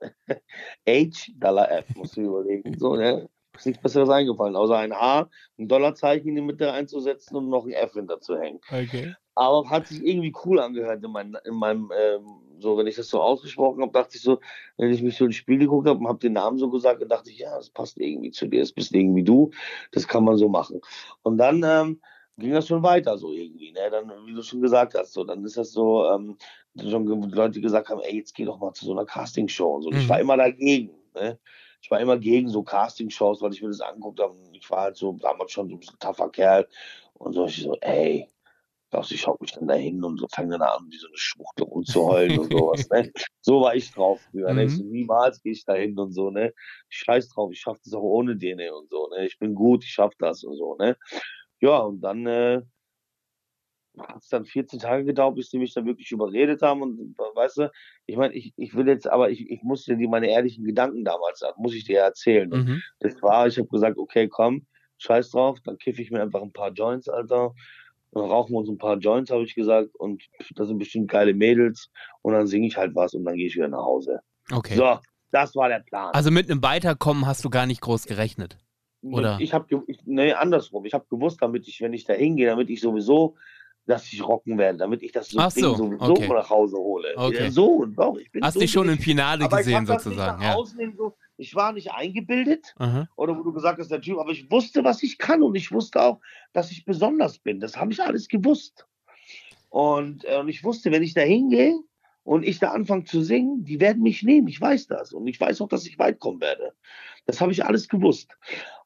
[laughs] H Dollar F, musst du überlegen. So, ne? Ist nichts Besseres eingefallen, außer ein H, ein Dollarzeichen in die Mitte einzusetzen und noch ein F hinter zu hängen. Okay. Aber hat sich irgendwie cool angehört in, mein, in meinem, ähm, so, wenn ich das so ausgesprochen habe, dachte ich so, wenn ich mich so ins Spiel geguckt habe und habe den Namen so gesagt, dann dachte ich, ja, das passt irgendwie zu dir, das bist irgendwie du, das kann man so machen. Und dann ähm, ging das schon weiter so irgendwie, ne? Dann, wie du schon gesagt hast, so, dann ist das so, ähm, schon Leute gesagt haben, ey, jetzt geh doch mal zu so einer Castingshow und so. Und Ich Mhm. war immer dagegen, ne? Ich war immer gegen so Castingshows, weil ich mir das angeguckt habe. Ich war halt so damals schon so ein bisschen tougher Kerl. Und so, ich so, ey, Du, ich schaue mich dann da hin und so fange dann an, wie so eine Schwuchtel rumzuheulen und [laughs] sowas, ne? So war ich drauf früher, ne? Ich so, niemals gehe ich da hin und so, ne? Ich scheiß drauf, ich schaff das auch ohne DNA und so, ne? Ich bin gut, ich schaff das und so, ne? Ja, und dann, äh, hat es dann 14 Tage gedauert, bis die mich dann wirklich überredet haben und weißt du, ich meine, ich, ich will jetzt, aber ich, ich musste dir meine ehrlichen Gedanken damals sagen, muss ich dir erzählen. Und Mhm. das war, ich habe gesagt, okay, komm, scheiß drauf, dann kiffe ich mir einfach ein paar Joints, Alter. Dann rauchen wir uns ein paar Joints, habe ich gesagt, und das sind bestimmt geile Mädels. Und dann singe ich halt was und dann gehe ich wieder nach Hause. Okay. So, das war der Plan. Also mit einem Weiterkommen hast du gar nicht groß gerechnet. oder? Ich habe, nee, andersrum. Ich habe gewusst, damit ich, wenn ich da hingehe, damit ich sowieso, dass ich rocken werde, damit ich das so, Ach so, sowieso okay. nach Hause hole. Okay. Ja, so, doch, ich bin Hast so dich schon im. Finale gesehen sozusagen, nach ja. hin so, ich war nicht eingebildet, Aha. oder wo du gesagt hast, der Typ, aber ich wusste, was ich kann und ich wusste auch, dass ich besonders bin. Das habe ich alles gewusst. Und, äh, und ich wusste, wenn ich da hingehe und ich da anfange zu singen, die werden mich nehmen. Ich weiß das. Und ich weiß auch, dass ich weit kommen werde. Das habe ich alles gewusst.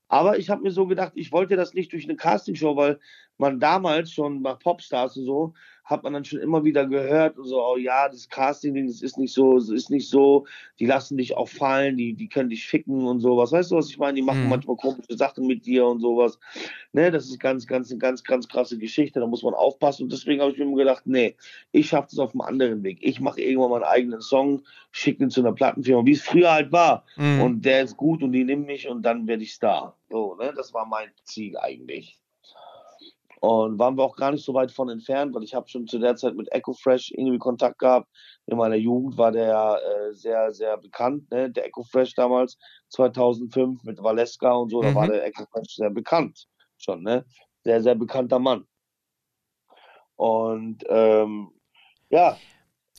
Aber ich habe mir so gedacht, ich wollte das nicht durch eine Castingshow, weil man damals schon bei Popstars und so, hat man dann schon immer wieder gehört und so, oh ja, das Casting, das ist nicht so, das ist nicht so, die lassen dich auch fallen, die, die können dich ficken und sowas. Weißt du, was ich meine? Die machen Mhm. manchmal komische Sachen mit dir und sowas. Ne, das ist ganz, ganz, eine ganz, ganz krasse Geschichte, da muss man aufpassen. Und deswegen habe ich mir immer gedacht, nee, ich schaffe das auf einem anderen Weg. Ich mache irgendwann meinen eigenen Song, schicke ihn zu einer Plattenfirma, wie es früher halt war. Mhm. Und der ist gut und die nehmen mich und dann werde ich Star. So, ne? Das war mein Ziel eigentlich. Und waren wir auch gar nicht so weit von entfernt, weil ich habe schon zu der Zeit mit Echo Fresh irgendwie Kontakt gehabt. In meiner Jugend war der ja äh, sehr, sehr bekannt, ne? der Echo Fresh damals, 2005 mit Valeska und so, da Mhm. war der Echo Fresh sehr bekannt schon, ne? Sehr, sehr bekannter Mann. Und ähm, ja,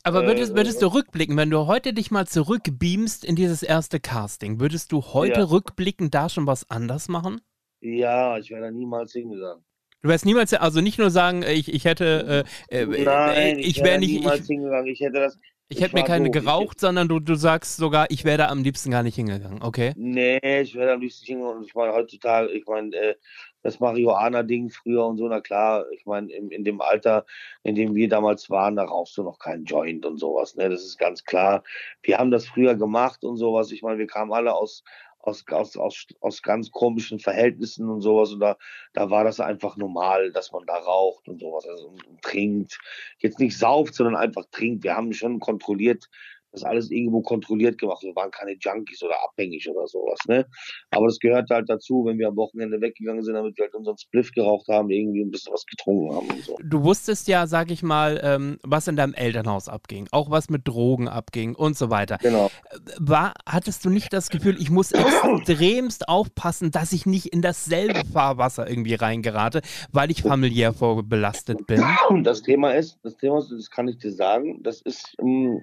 Aber würdest, äh, würdest du rückblicken, wenn du heute dich mal zurückbeamst in dieses erste Casting, würdest du heute Ja. rückblickend da schon was anders machen? ja, ich wäre da niemals hingegangen. Du wirst niemals, also nicht nur sagen, äh, ich, ich hätte, äh, äh, Nein, ich, ich, wäre nicht, niemals ich, hingegangen. Ich hätte das. ich ich hätte mir keine doof. Geraucht, sondern du, du sagst sogar, ich wäre da am liebsten gar nicht hingegangen, okay? Nee, ich wäre am liebsten hingegangen. Ich meine, heutzutage, ich meine, äh, das Marihuana-Ding früher und so, na klar, ich meine, in, in dem Alter, in dem wir damals waren, da rauchst du noch keinen Joint und sowas, ne? Das ist ganz klar. Wir haben das früher gemacht und sowas. Ich meine, wir kamen alle aus, aus, aus, aus, aus ganz komischen Verhältnissen und sowas. Und da, da war das einfach normal, dass man da raucht und sowas also, und, und trinkt. Jetzt nicht sauft, sondern einfach trinkt. Wir haben schon kontrolliert, das alles irgendwo kontrolliert gemacht. Wir waren keine Junkies oder abhängig oder sowas, ne? Aber das gehört halt dazu, wenn wir am Wochenende weggegangen sind, damit wir halt unseren Spliff geraucht haben, irgendwie ein bisschen was getrunken haben und so. Du wusstest ja, sag ich mal, ähm, was in deinem Elternhaus abging, auch was mit Drogen abging und so weiter. Genau. War, hattest du nicht das Gefühl, ich muss extremst aufpassen, dass ich nicht in dasselbe Fahrwasser irgendwie reingerate, weil ich familiär vorbelastet bin? Das Thema ist, das Thema ist, das kann ich dir sagen, das ist, ähm,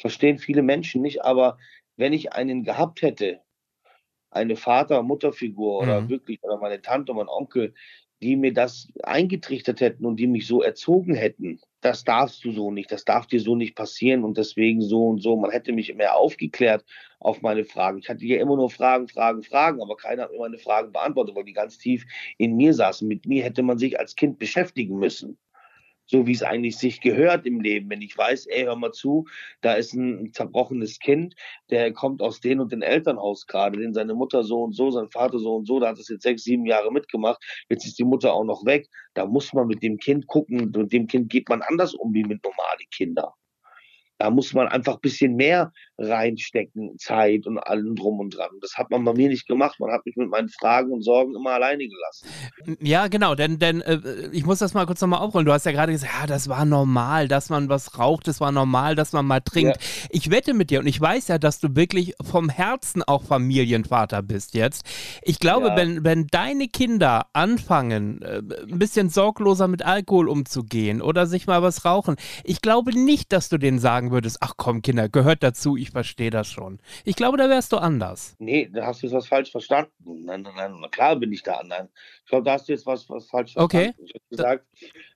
verstehen viele Menschen nicht, aber wenn ich einen gehabt hätte, eine Vater-, Mutterfigur oder Mhm. wirklich, oder meine Tante, mein Onkel, die mir das eingetrichtert hätten und die mich so erzogen hätten, das darfst du so nicht, das darf dir so nicht passieren und deswegen so und so. Man hätte mich mehr aufgeklärt auf meine Fragen. Ich hatte ja immer nur Fragen, Fragen, Fragen, aber keiner hat mir meine Fragen beantwortet, weil die ganz tief in mir saßen. Mit mir hätte man sich als Kind beschäftigen müssen so wie es eigentlich sich gehört im Leben. Wenn ich weiß, ey, hör mal zu, da ist ein zerbrochenes Kind, der kommt aus den und den Elternhaus gerade, den seine Mutter so und so, sein Vater so und so, da hat das jetzt sechs, sieben Jahre mitgemacht, jetzt ist die Mutter auch noch weg. Da muss man mit dem Kind gucken, mit dem Kind geht man anders um wie mit normalen Kindern. Da muss man einfach ein bisschen mehr reinstecken, Zeit und allem drum und dran. Das hat man bei mir nicht gemacht. Man hat mich mit meinen Fragen und Sorgen immer alleine gelassen. Ja, genau, denn, denn äh, ich muss das mal kurz nochmal aufrollen. Du hast ja gerade gesagt, ja, das war normal, dass man was raucht, das war normal, dass man mal trinkt. Ich wette mit dir und ich weiß ja, dass du wirklich vom Herzen auch Familienvater bist jetzt. Ich glaube, Ja. wenn, wenn deine Kinder anfangen, äh, ein bisschen sorgloser mit Alkohol umzugehen oder sich mal was rauchen, ich glaube nicht, dass du denen sagen würdest, ach komm, Kinder, gehört dazu, ich verstehe das schon. Ich glaube, da wärst du anders. Nee, da hast du jetzt was falsch verstanden. Nein, nein, nein, na klar bin ich da. Nein. Ich glaube, da hast du jetzt was, was falsch Okay. verstanden. Ich habe gesagt,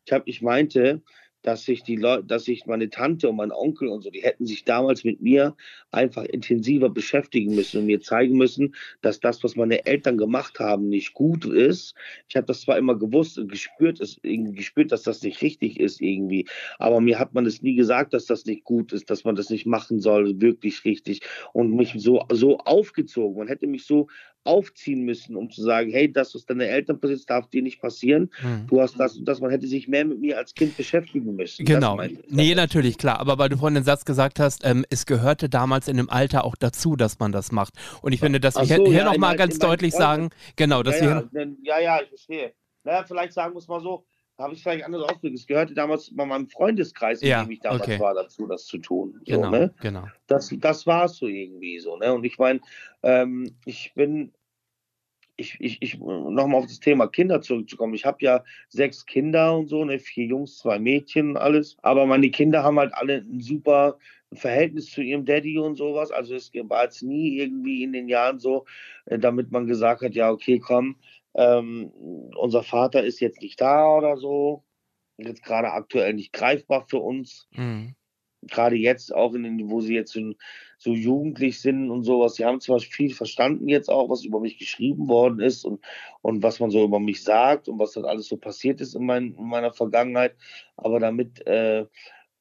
ich, hab, ich meinte, dass sich die Leute, dass sich meine Tante und mein Onkel und so, die hätten sich damals mit mir einfach intensiver beschäftigen müssen und mir zeigen müssen, dass das, was meine Eltern gemacht haben, nicht gut ist. Ich habe das zwar immer gewusst und gespürt, es, irgendwie gespürt, dass das nicht richtig ist irgendwie, aber mir hat man es nie gesagt, dass das nicht gut ist, dass man das nicht machen soll, wirklich richtig und mich so, so aufgezogen. Man hätte mich so aufziehen müssen, um zu sagen, hey, das, was deine Eltern ist, darf dir nicht passieren. Hm. Du hast das und das. Man hätte sich mehr mit mir als Kind beschäftigen müssen. Genau. Nee, natürlich, klar. Aber weil du vorhin den Satz gesagt hast, ähm, es gehörte damals in dem Alter auch dazu, dass man das macht. Und ich finde, dass Ach wir so, hier, ja, nochmal ganz deutlich sagen, genau, dass ja, wir ja, denn- ja, ja, ich verstehe. Naja, vielleicht sagen wir es mal so, habe ich vielleicht anders ausgedrückt. Es gehörte damals bei meinem Freundeskreis, in Ja, dem ich damals okay. war, dazu, das zu tun. So, genau, ne? genau. das, das war es so irgendwie so. Ne? Und ich meine, ähm, ich bin, ich, ich, ich nochmal auf das Thema Kinder zurückzukommen. Ich habe ja sechs Kinder und so, ne? vier Jungs, zwei Mädchen und alles. Aber meine Kinder haben halt alle ein super Verhältnis zu ihrem Daddy und sowas. Also es war jetzt nie irgendwie in den Jahren so, äh, damit man gesagt hat, ja, okay, komm, ähm, unser Vater ist jetzt nicht da oder so. Jetzt gerade aktuell nicht greifbar für uns Mhm. gerade jetzt auch in den, wo sie jetzt so, so jugendlich sind und sowas, sie haben zwar viel verstanden jetzt auch, was über mich geschrieben worden ist und, und was man so über mich sagt und was dann alles so passiert ist in, mein, in meiner Vergangenheit, aber damit, äh,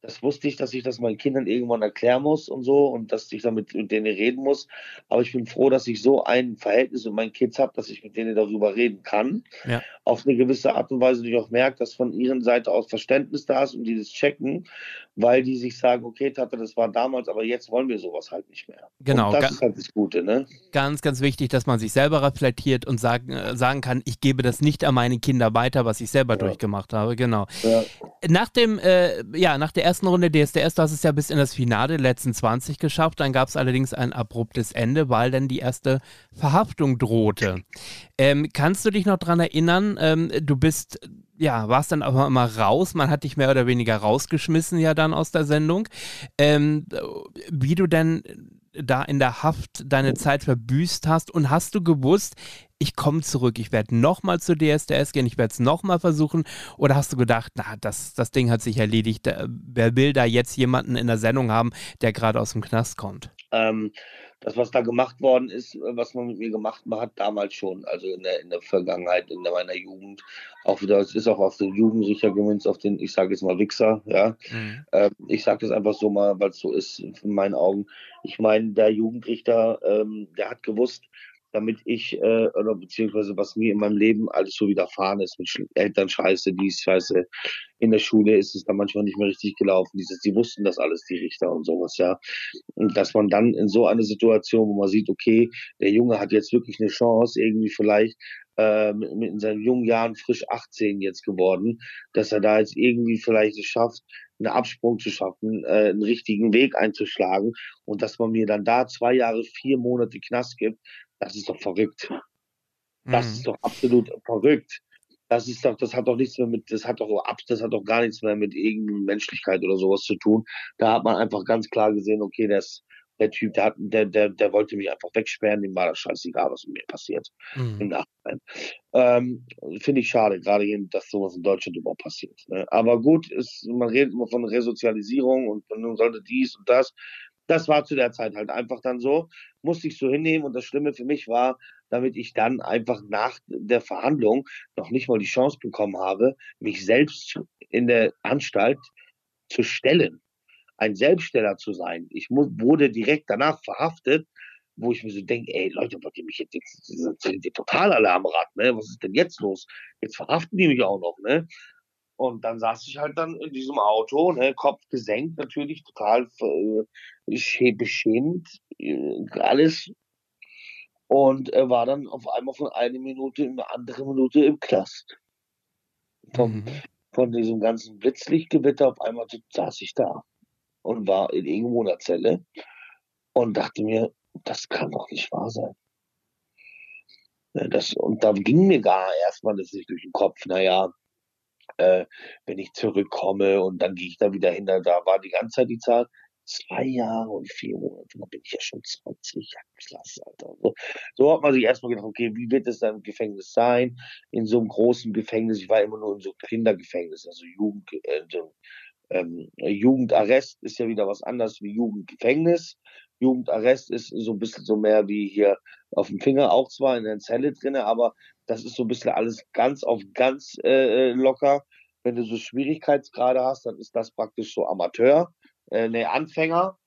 das wusste ich, dass ich das meinen Kindern irgendwann erklären muss und so und dass ich damit mit denen reden muss. Aber ich bin froh, dass ich so ein Verhältnis mit meinen Kids habe, dass ich mit denen darüber reden kann. Ja. Auf eine gewisse Art und Weise, die ich auch merke, dass von ihren Seite aus Verständnis da ist und die das checken, weil die sich sagen, okay, Tata, das war damals, aber jetzt wollen wir sowas halt nicht mehr. Genau, Und das ist halt das Gute, ne? Ganz, ganz wichtig, dass man sich selber reflektiert und sagen, äh, sagen kann, ich gebe das nicht an meine Kinder weiter, was ich selber Ja. durchgemacht habe. Genau. Ja. Nach dem, äh, ja, nach der ersten Runde DSDS, du hast es ja bis in das Finale letzten 20 geschafft. Dann gab es allerdings ein abruptes Ende, weil dann die erste Verhaftung drohte. Ähm, kannst du dich noch daran erinnern? Ähm, du bist, ja, warst dann aber immer raus. Man hat dich mehr oder weniger rausgeschmissen ja dann aus der Sendung. Ähm, wie du denn da in der Haft deine Zeit verbüßt hast und hast du gewusst, ich komme zurück, ich werde nochmal zu DSDS gehen, ich werde es nochmal versuchen? Oder hast du gedacht, na, das, das Ding hat sich erledigt, äh, wer will da jetzt jemanden in der Sendung haben, der gerade aus dem Knast kommt? Ähm, das, was da gemacht worden ist, äh, was man mit mir gemacht hat, damals schon, also in der, in der Vergangenheit, in der, meiner Jugend, auch wieder, es ist auch auf den Jugendrichter gemünzt, auf den, ich sage jetzt mal Wichser, ja. Ähm, ich sage das einfach so mal, weil es so ist in meinen Augen. Ich meine, der Jugendrichter, ähm, der hat gewusst, damit ich, äh, oder beziehungsweise was mir in meinem Leben alles so widerfahren ist, mit Eltern scheiße, dies scheiße, in der Schule ist es dann manchmal nicht mehr richtig gelaufen, dieses, die wussten das alles, die Richter und sowas, ja. Und dass man dann in so einer Situation, wo man sieht, okay, der Junge hat jetzt wirklich eine Chance, irgendwie vielleicht äh, mit, in seinen jungen Jahren frisch 18 jetzt geworden, dass er da jetzt irgendwie vielleicht es schafft, einen Absprung zu schaffen, äh, einen richtigen Weg einzuschlagen und dass man mir dann da zwei Jahre, vier Monate Knast gibt, das ist doch verrückt. Das mhm. ist doch absolut verrückt. Das ist doch, das hat doch nichts mehr mit, das hat doch das hat doch gar nichts mehr mit irgendeiner Menschlichkeit oder sowas zu tun. Da hat man einfach ganz klar gesehen, okay, der ist, der Typ, der, hat, der, der, der wollte mich einfach wegsperren, dem war das scheißegal, was mit mir passiert mhm. im Nachhinein. Ähm, Finde ich schade, gerade hier, dass sowas in Deutschland überhaupt passiert. Ne? Aber gut, ist, man redet immer von Resozialisierung und nun sollte dies und das. Das war zu der Zeit halt einfach dann so, musste ich so hinnehmen und das Schlimme für mich war, damit ich dann einfach nach der Verhandlung noch nicht mal die Chance bekommen habe, mich selbst in der Anstalt zu stellen ein Selbststeller zu sein. Ich wurde direkt danach verhaftet, wo ich mir so denke, ey Leute, wollt ihr mich jetzt, jetzt, jetzt die Totalalarmrad, ne? Was ist denn jetzt los? Jetzt verhaften die mich auch noch, ne? Und dann saß ich halt dann in diesem Auto, ne, Kopf gesenkt, natürlich total äh, beschämt, äh, alles. Und er war dann auf einmal von einer Minute in eine andere Minute im Knast. Vom, mhm. Von diesem ganzen Blitzlichtgewitter auf einmal saß ich da und war in irgendwo in der Zelle und dachte mir, das kann doch nicht wahr sein. Das, und da ging mir gar erstmal das nicht durch den Kopf, naja, äh, wenn ich zurückkomme und dann gehe ich da wieder hin, da war die ganze Zeit die Zahl zwei Jahre und vier Monate, da bin ich ja schon 20, ja klasse, Alter. So, so hat man sich erstmal gedacht, okay, wie wird es dann im Gefängnis sein? In so einem großen Gefängnis, ich war immer nur in so Kindergefängnis, also Jugend, äh, ähm, Jugendarrest ist ja wieder was anderes wie Jugendgefängnis. Jugendarrest ist so ein bisschen so mehr wie hier auf dem Finger, auch zwar in der Zelle drinne, aber das ist so ein bisschen alles ganz auf ganz äh, locker. Wenn du so Schwierigkeitsgrade hast, dann ist das praktisch so Amateur, äh, ne, Anfänger.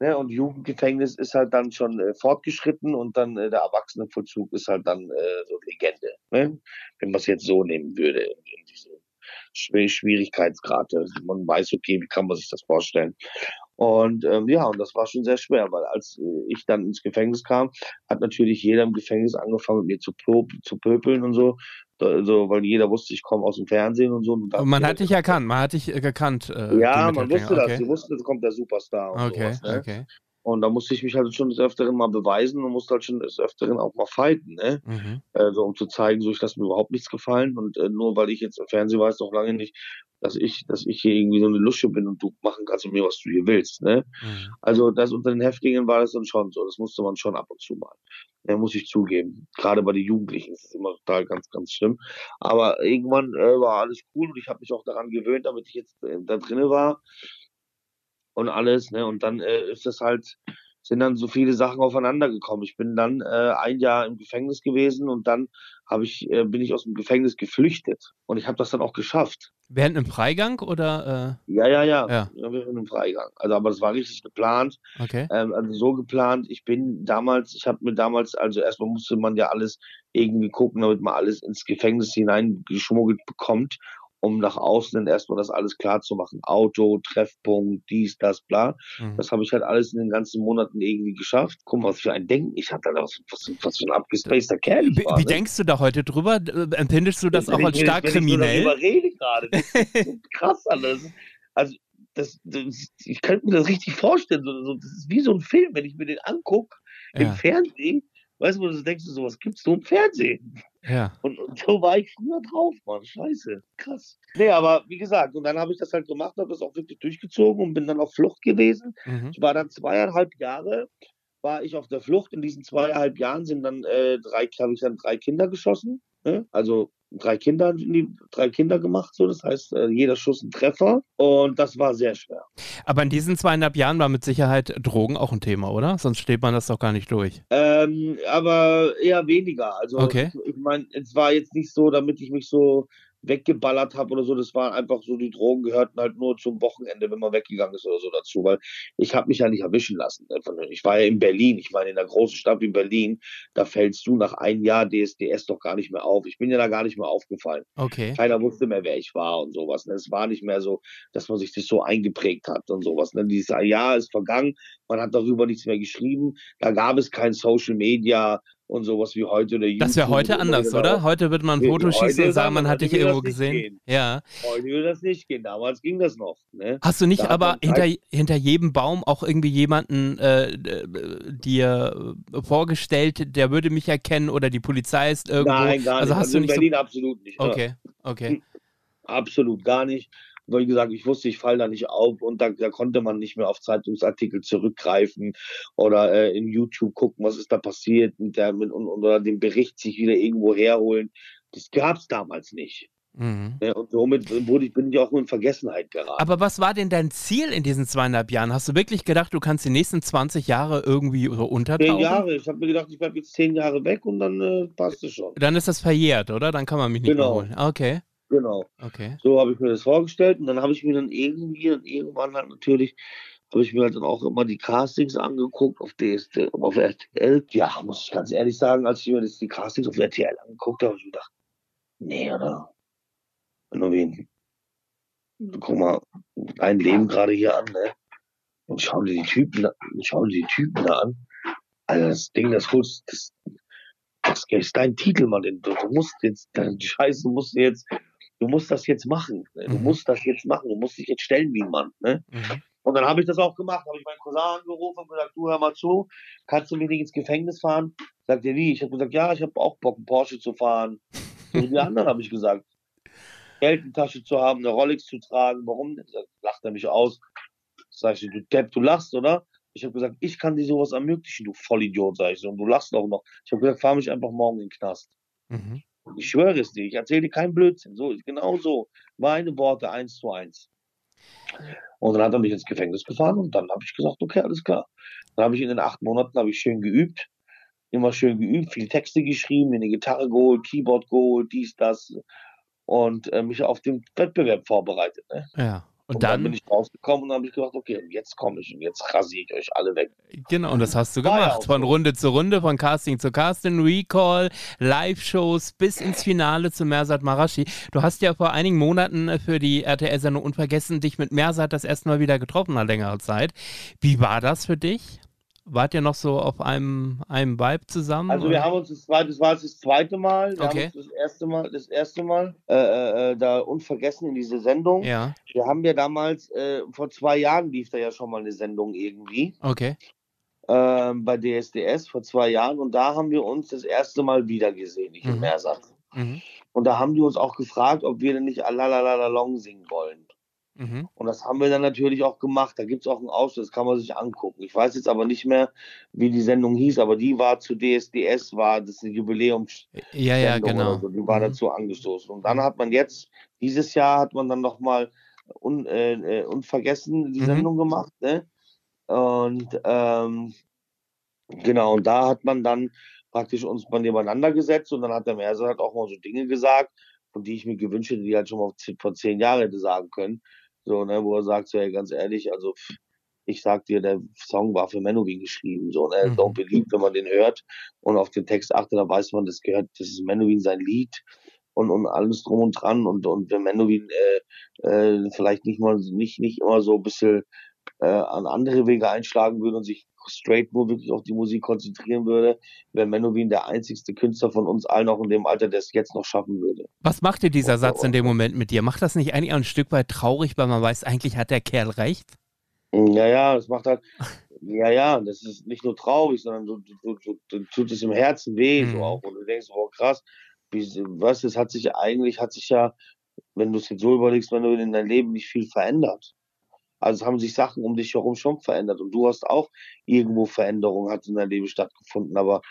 Ne, und Jugendgefängnis ist halt dann schon äh, fortgeschritten und dann äh, der Erwachsenenvollzug ist halt dann äh, so Legende. Ne? Wenn man es jetzt so nehmen würde in, in diese Schwierigkeitsgrad. Man weiß, okay, wie kann man sich das vorstellen? Und ähm, ja, und das war schon sehr schwer, weil als äh, ich dann ins Gefängnis kam, hat natürlich jeder im Gefängnis angefangen, mit mir zu, zu pöpeln und so. Also, weil jeder wusste, ich komme aus dem Fernsehen und so. Und, man hat dich erkannt, man hat dich äh, gekannt. Äh, ja, man wusste das. Sie wussten, jetzt kommt der Superstar. Okay, sowas, ne? okay. Und da musste ich mich halt schon des Öfteren mal beweisen und musste halt schon des Öfteren auch mal fighten, ne? Mhm. Also um zu zeigen, so ich lasse mir überhaupt nichts gefallen. Und äh, nur weil ich jetzt im Fernsehen weiß, noch lange nicht, dass ich, dass ich hier irgendwie so eine Lusche bin und du machen kannst mit mir, was du hier willst, ne? Mhm. Also das unter den Häftlingen war das dann schon so. Das musste man schon ab und zu mal. Ja, muss ich zugeben. Gerade bei den Jugendlichen ist es immer total ganz, ganz schlimm. Aber irgendwann äh, war alles cool und ich habe mich auch daran gewöhnt, damit ich jetzt äh, da drinnen war und alles, ne? Und dann äh, ist das halt, sind dann so viele Sachen aufeinander gekommen. Ich bin dann äh, ein Jahr im Gefängnis gewesen und dann habe ich, äh, bin ich aus dem Gefängnis geflüchtet. Und ich habe das dann auch geschafft. Während einem Freigang oder? Äh? Ja, ja, ja, ja. Während einem Freigang. Also, aber das war richtig geplant. Okay. Ähm, also so geplant. Ich bin damals, ich habe mir damals, also erstmal musste man ja alles irgendwie gucken, damit man alles ins Gefängnis hineingeschmuggelt bekommt um nach außen erstmal das alles klar zu machen. Auto, Treffpunkt, dies, das, bla. Mhm. Das habe ich halt alles in den ganzen Monaten irgendwie geschafft. Guck mal, was für ein Denken ich hatte, was, was, was für ein abgespaceter Kerl ich war. Wie, ne? denkst du da heute drüber? Empfindest du das, das auch als stark kriminell? Ich rede gerade. Das ist so [laughs] krass alles. Also, das, das, ich könnte mir das richtig vorstellen. So, so, das ist wie so ein Film, wenn ich mir den angucke ja. im Fernsehen Weißt du, wo du denkst, sowas gibt es nur im Fernsehen. Ja. Und, und, so war ich früher drauf, Mann. Scheiße. Krass. Nee, aber wie gesagt, und dann habe ich das halt gemacht, habe das auch wirklich durchgezogen und bin dann auf Flucht gewesen. Mhm. Ich war dann zweieinhalb Jahre, war ich auf der Flucht. In diesen zweieinhalb Jahren sind dann äh, drei, habe ich dann drei Kinder geschossen. Ne? Also drei Kinder, drei Kinder gemacht, so das heißt, äh, jeder Schuss ein Treffer und das war sehr schwer. Aber in diesen zweieinhalb Jahren war mit Sicherheit Drogen auch ein Thema, oder? Sonst steht man das doch gar nicht durch. Ähm, aber eher weniger. Also okay. ich, ich meine, es war jetzt nicht so, damit ich mich so weggeballert habe oder so. Das waren einfach so, die Drogen gehörten halt nur zum Wochenende, wenn man weggegangen ist oder so dazu, weil ich habe mich ja nicht erwischen lassen. Ne, ich war ja in Berlin, ich meine in der großen Stadt wie Berlin, da fällst du nach einem Jahr DSDS doch gar nicht mehr auf. Ich bin ja da gar nicht mehr aufgefallen. Okay. Keiner wusste mehr, wer ich war und sowas. Ne? Es war nicht mehr so, dass man sich das so eingeprägt hat und sowas. Ne? Dieses Jahr ist vergangen, man hat darüber nichts mehr geschrieben. Da gab es kein Social Media und sowas wie heute oder Das wäre heute anders, genau. oder? Heute wird man ein Foto schießen und sagen, man hat dich irgendwo gesehen. Ja. Heute würde das nicht gehen. Damals ging das noch. Ne? Hast du nicht aber hinter, hinter jedem Baum auch irgendwie jemanden äh, dir vorgestellt, der würde mich erkennen oder die Polizei ist irgendwo? Nein, gar also nicht. Hast also du in nicht Berlin so... absolut nicht. Okay, okay. Absolut gar nicht wie gesagt, ich wusste, ich falle da nicht auf und da, da, konnte man nicht mehr auf Zeitungsartikel zurückgreifen oder äh, in YouTube gucken, was ist da passiert der, mit, und, oder den Bericht sich wieder irgendwo herholen. Das gab es damals nicht. Mhm. Ja, und somit wurde ich, bin ich auch nur in Vergessenheit geraten. Aber was war denn dein Ziel in diesen zweieinhalb Jahren? Hast du wirklich gedacht, du kannst die nächsten 20 Jahre irgendwie so untertauchen? Zehn Jahre. Ich habe mir gedacht, ich bleibe jetzt zehn Jahre weg und dann äh, passt es schon. Dann ist das verjährt, oder? Dann kann man mich nicht genau. mehr holen. Okay. Genau. Okay. So habe ich mir das vorgestellt und dann habe ich mir dann irgendwie und irgendwann halt natürlich habe ich mir halt dann auch immer die Castings angeguckt auf DSD, auf RTL. Ja, muss ich ganz ehrlich sagen, als ich mir das, die Castings auf RTL angeguckt habe, habe ich gedacht, nee, oder? Nur wen? Guck mal, ein Leben gerade hier an, ne? Und schau dir die Typen, schau dir die Typen da an. Also das Ding, das holst, das, das ist dein Titel, Mann. Du, du musst jetzt, die Scheiße musst du jetzt du musst das jetzt machen. Ne? Du mhm. musst das jetzt machen. Du musst dich jetzt stellen wie ein Mann. Ne? Mhm. Und dann habe ich das auch gemacht. Habe ich meinen Cousin angerufen und gesagt, du hör mal zu, kannst du mich nicht ins Gefängnis fahren? Sagt er, wie? Ich habe gesagt, ja, ich habe auch Bock, einen Porsche zu fahren. So wie die anderen habe ich gesagt. Geld in Tasche zu haben, eine Rolex zu tragen. Warum? Dann lacht er mich aus. Sag ich, du Depp, du lachst, oder? Ich habe gesagt, ich kann dir sowas ermöglichen, du Vollidiot, sag ich so. Und du lachst auch noch. Ich habe gesagt, fahr mich einfach morgen in den Knast. Mhm. Ich schwöre es dir, ich erzähle dir keinen Blödsinn. So, genau so. Meine Worte eins zu eins. Und dann hat er mich ins Gefängnis gefahren und dann habe ich gesagt, okay, alles klar. Dann habe ich in den acht Monaten ich schön geübt, immer schön geübt, viel Texte geschrieben, mir eine Gitarre geholt, Keyboard geholt, dies, das und äh, mich auf den Wettbewerb vorbereitet. Ne? Ja. Und, und dann, dann, bin ich rausgekommen und habe ich gedacht, okay, jetzt komme ich und jetzt rasiere ich euch alle weg. Genau, und das hast du gemacht. Ja von. Runde zu Runde, von Casting zu Casting, Recall, Live-Shows bis ins Finale zu Mersat Marashi. Du hast ja vor einigen Monaten für die RTL-Sendung Unvergessen dich mit Mersat das erste Mal wieder getroffen nach längerer Zeit. Wie war das für dich? Wart ihr noch so auf einem, einem Vibe zusammen? Also wir haben uns das zweite, das war das zweite Mal. Wir okay. haben uns das erste Mal, das erste Mal äh, äh, äh, da unvergessen in diese Sendung. Ja. Wir haben ja damals, äh, vor zwei Jahren lief da ja schon mal eine Sendung irgendwie. Okay. Ähm, bei DSDS vor zwei Jahren und da haben wir uns das erste Mal wieder gesehen, ich mhm. im Mehrsatz. Mhm. Und da haben die uns auch gefragt, ob wir denn nicht Alalalalong singen wollen. Mhm. Und das haben wir dann natürlich auch gemacht. Da gibt es auch einen Ausschnitt, das kann man sich angucken. Ich weiß jetzt aber nicht mehr, wie die Sendung hieß, aber die war zu DSDS, war das eine Jubiläums. Ja, ja, genau. So. Die war mhm. dazu angestoßen. Und dann hat man jetzt, dieses Jahr hat man dann nochmal un, äh, äh, unvergessen die mhm. Sendung gemacht. Ne? Und ähm, genau, und da hat man dann praktisch uns mal nebeneinander gesetzt und dann hat der Merser halt auch mal so Dinge gesagt, von die ich mir gewünscht hätte, die halt schon mal vor zehn Jahren hätte sagen können. So, ne, wo er sagt, so, ey, ganz ehrlich, also ich sag dir, der Song war für Menowin geschrieben, so, ne, mhm. Don't Believe, wenn man den hört und auf den Text achtet, dann weiß man, das gehört, das ist Menowin sein Lied und, und alles drum und dran und, und wenn Menowin äh, äh, vielleicht nicht mal, nicht, nicht immer so ein bisschen äh, an andere Wege einschlagen würde und sich straight nur wirklich auf die Musik konzentrieren würde, wäre Menowin der einzigste Künstler von uns allen auch in dem Alter, der es jetzt noch schaffen würde. Was macht dir dieser Satz in dem Moment mit dir? Macht das nicht eigentlich auch ein Stück weit traurig, weil man weiß, eigentlich hat der Kerl recht? Ja, ja, das macht halt, ja, ja, das ist nicht nur traurig, sondern du, du, du, du tut es im Herzen weh, mhm. so auch. Und du denkst, oh krass, wie, was, es hat sich eigentlich, hat sich ja, wenn du es jetzt so überlegst, wenn du in deinem Leben nicht viel verändert. Also haben sich Sachen um dich herum schon verändert und du hast auch irgendwo Veränderungen, hat in deinem Leben stattgefunden, aber,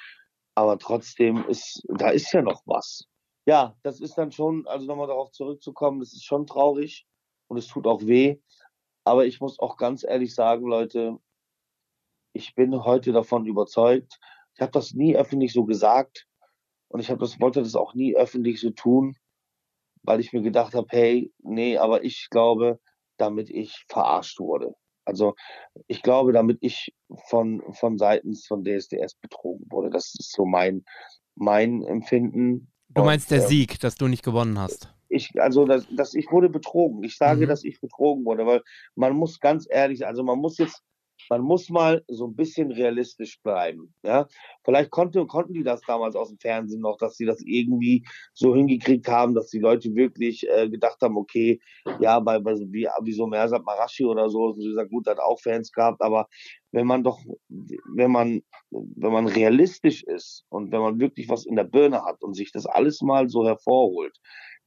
aber trotzdem ist, da ist ja noch was. Ja, das ist dann schon, also nochmal darauf zurückzukommen, das ist schon traurig und es tut auch weh. Aber ich muss auch ganz ehrlich sagen, Leute, ich bin heute davon überzeugt. Ich habe das nie öffentlich so gesagt und ich habe das wollte das auch nie öffentlich so tun. weil ich mir gedacht habe, hey, nee, aber ich glaube, damit ich verarscht wurde. Also ich glaube, damit ich von, von seitens von DSDS betrogen wurde. Das ist so mein, mein Empfinden. Du meinst Und, der äh, Sieg, dass du nicht gewonnen hast? Ich, also, dass, dass ich wurde betrogen. Ich sage, mhm. dass ich betrogen wurde, weil man muss ganz ehrlich, also man muss jetzt man muss mal so ein bisschen realistisch bleiben. Ja? Vielleicht konnte, konnten die das damals aus dem Fernsehen noch, dass sie das irgendwie so hingekriegt haben, dass die Leute wirklich äh, gedacht haben, okay, ja, bei, bei wie, wie so Mersat Marashi oder so, so gesagt, gut, hat auch Fans gehabt, aber wenn man doch, wenn man, wenn man realistisch ist und wenn man wirklich was in der Birne hat und sich das alles mal so hervorholt,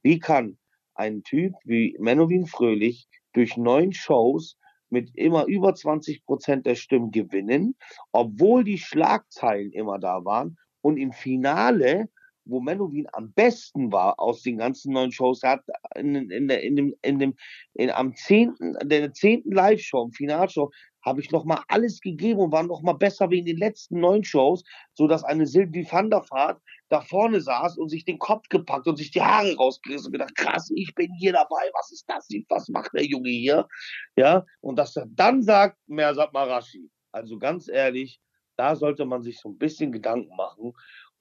wie kann ein Typ wie Menowin Fröhlich durch neun Shows mit immer über 20 Prozent der Stimmen gewinnen, obwohl die Schlagzeilen immer da waren. Und im Finale, wo Menowin am besten war aus den ganzen neuen Shows, hat in, in, der, in dem, in dem, in, am 10., der 10. Live-Show, im Finalshow, habe ich nochmal alles gegeben und war nochmal besser wie in den letzten neun Shows, sodass eine Sylvie van der Vaart da vorne saß und sich den Kopf gepackt und sich die Haare rausgerissen und gedacht, krass, ich bin hier dabei, was ist das? Was macht der Junge hier? Ja, und dass er dann sagt, Mersat Marashi. Also ganz ehrlich, da sollte man sich so ein bisschen Gedanken machen.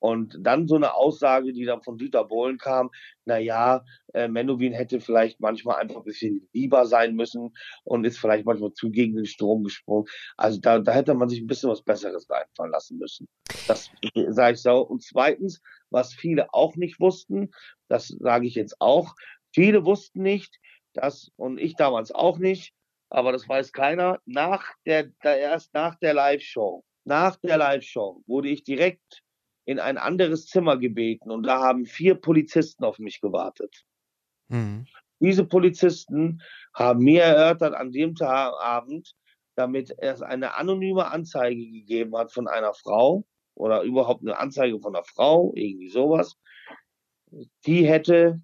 Und dann so eine Aussage, die dann von Dieter Bohlen kam, naja, äh, Menowin hätte vielleicht manchmal einfach ein bisschen lieber sein müssen und ist vielleicht manchmal zu gegen den Strom gesprungen. Also da, da hätte man sich ein bisschen was Besseres einfallen lassen müssen. Das sage ich so. Und zweitens, was viele auch nicht wussten, das sage ich jetzt auch, viele wussten nicht, dass, und ich damals auch nicht, aber das weiß keiner, nach der, erst nach der Live-Show, nach der Live-Show wurde ich direkt in ein anderes Zimmer gebeten und da haben vier Polizisten auf mich gewartet. Mhm. Diese Polizisten haben mir erörtert an dem Tag, Abend, damit es eine anonyme Anzeige gegeben hat von einer Frau oder überhaupt eine Anzeige von einer Frau, irgendwie sowas. Die hätte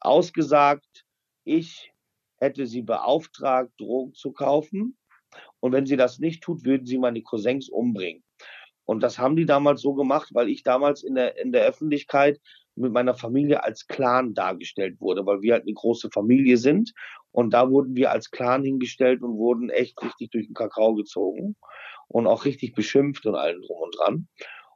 ausgesagt, ich hätte sie beauftragt, Drogen zu kaufen. Und wenn sie das nicht tut, würden sie meine Cousins umbringen. Und das haben die damals so gemacht, weil ich damals in der, in der Öffentlichkeit mit meiner Familie als Clan dargestellt wurde, weil wir halt eine große Familie sind. Und da wurden wir als Clan hingestellt und wurden echt richtig durch den Kakao gezogen und auch richtig beschimpft und allen drum und dran.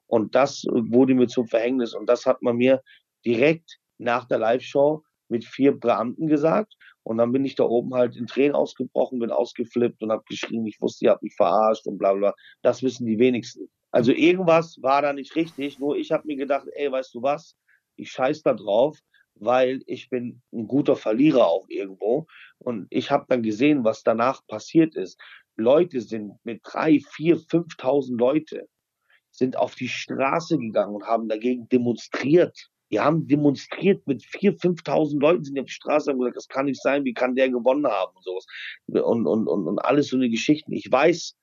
Und das wurde mir zum Verhängnis. Und das hat man mir direkt nach der Live-Show mit vier Beamten gesagt. Und dann bin ich da oben halt in Tränen ausgebrochen, bin ausgeflippt und habe geschrien, ich wusste, ihr habt mich verarscht und bla bla. Das wissen die wenigsten. Also irgendwas war da nicht richtig, nur ich habe mir gedacht, ey, weißt du was, ich scheiß da drauf, weil ich bin ein guter Verlierer auch irgendwo. Und ich habe dann gesehen, was danach passiert ist. Leute sind mit drei, vier, 5.000 Leute sind auf die Straße gegangen und haben dagegen demonstriert. Die haben demonstriert mit 4.000, 5.000 Leuten sind auf die Straße und gesagt, das kann nicht sein, wie kann der gewonnen haben und sowas. Und, und, und, und alles so eine Geschichten. Ich weiß,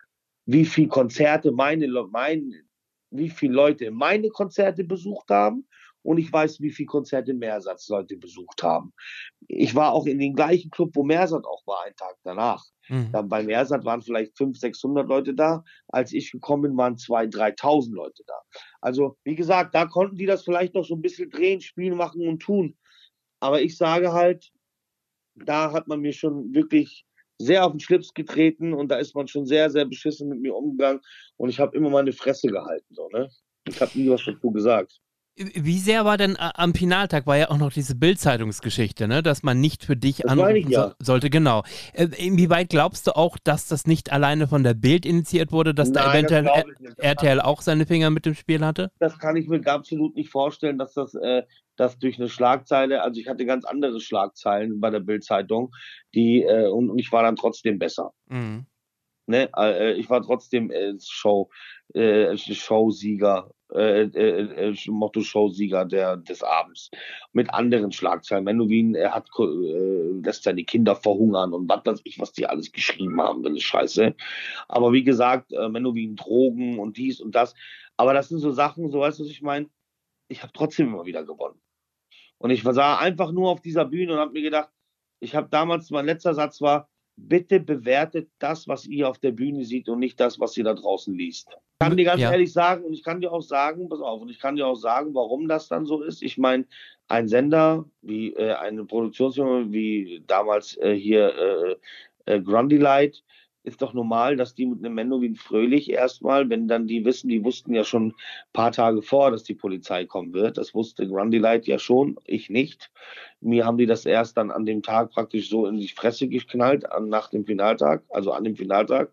wie viel Konzerte meine, mein, wie viele Leute meine Konzerte besucht haben und ich weiß, wie viele Konzerte Mehrsatz Leute besucht haben. Ich war auch in den gleichen Club, wo Mehrsatz auch war, einen Tag danach. Mhm. Dann bei Mehrsatz waren vielleicht 500, 600 Leute da. Als ich gekommen bin, waren 2.000, 3.000 Leute da. Also, wie gesagt, da konnten die das vielleicht noch so ein bisschen drehen, spielen, machen und tun. Aber ich sage halt, da hat man mir schon wirklich sehr auf den Schlips getreten und da ist man schon sehr, sehr beschissen mit mir umgegangen und ich habe immer meine Fresse gehalten. So, ne? Ich habe nie was dazu gesagt. Wie sehr war denn äh, am Finaltag war ja auch noch diese Bildzeitungsgeschichte, ne, dass man nicht für dich anrufen ja. so, sollte, genau. Äh, inwieweit glaubst du auch, dass das nicht alleine von der Bild initiiert wurde, dass Nein, da eventuell das RTL auch seine Finger mit dem Spiel hatte? Das kann ich mir absolut nicht vorstellen, dass das äh, dass durch eine Schlagzeile, also ich hatte ganz andere Schlagzeilen bei der Bildzeitung, die äh, und, ich war dann trotzdem besser. Mhm. Ne? Äh, ich war trotzdem äh, Show, äh, Showsieger, äh, äh, äh, Motto-Showsieger des Abends mit anderen Schlagzeilen. Menowin, er hat äh, lässt seine Kinder verhungern und was weiß ich, was die alles geschrieben haben, wenn es scheiße. Aber wie gesagt, äh, Menowin Drogen und dies und das. Aber das sind so Sachen, so weißt du, was ich meine ich habe trotzdem immer wieder gewonnen. Und ich war einfach nur auf dieser Bühne und habe mir gedacht, ich habe damals, mein letzter Satz war, bitte bewertet das, was ihr auf der Bühne seht und nicht das, was ihr da draußen liest. Ich kann dir ganz ja. ehrlich sagen, und ich kann dir auch sagen, pass auf, und ich kann dir auch sagen, warum das dann so ist. Ich meine, ein Sender wie äh, eine Produktionsfirma wie damals äh, hier äh, äh, Grundy Light, ist doch normal, dass die mit einem Menowin Fröhlich erstmal, wenn dann die wissen, die wussten ja schon ein paar Tage vor, dass die Polizei kommen wird. Das wusste Grundy Light ja schon, ich nicht. Mir haben die das erst dann an dem Tag praktisch so in die Fresse geknallt, an, nach dem Finaltag, also an dem Finaltag.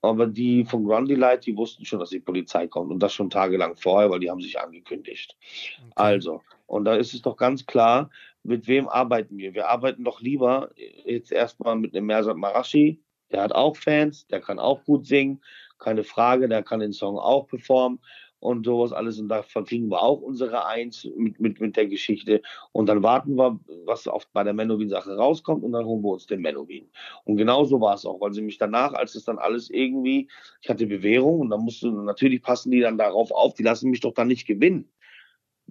Aber die von Grundy Light, die wussten schon, dass die Polizei kommt und das schon tagelang vorher, weil die haben sich angekündigt. Okay. Also, und da ist es doch ganz klar, mit wem arbeiten wir? Wir arbeiten doch lieber jetzt erstmal mit einem Mersat Marashi, der hat auch Fans, der kann auch gut singen, keine Frage, der kann den Song auch performen und sowas alles. Und da verkriegen wir auch unsere Eins mit, mit, mit der Geschichte. Und dann warten wir, was oft bei der Menowin-Sache rauskommt und dann holen wir uns den Menowin. Und genau so war es auch, weil sie mich danach, als es dann alles irgendwie, ich hatte Bewährung und dann musste, natürlich passen die dann darauf auf, die lassen mich doch dann nicht gewinnen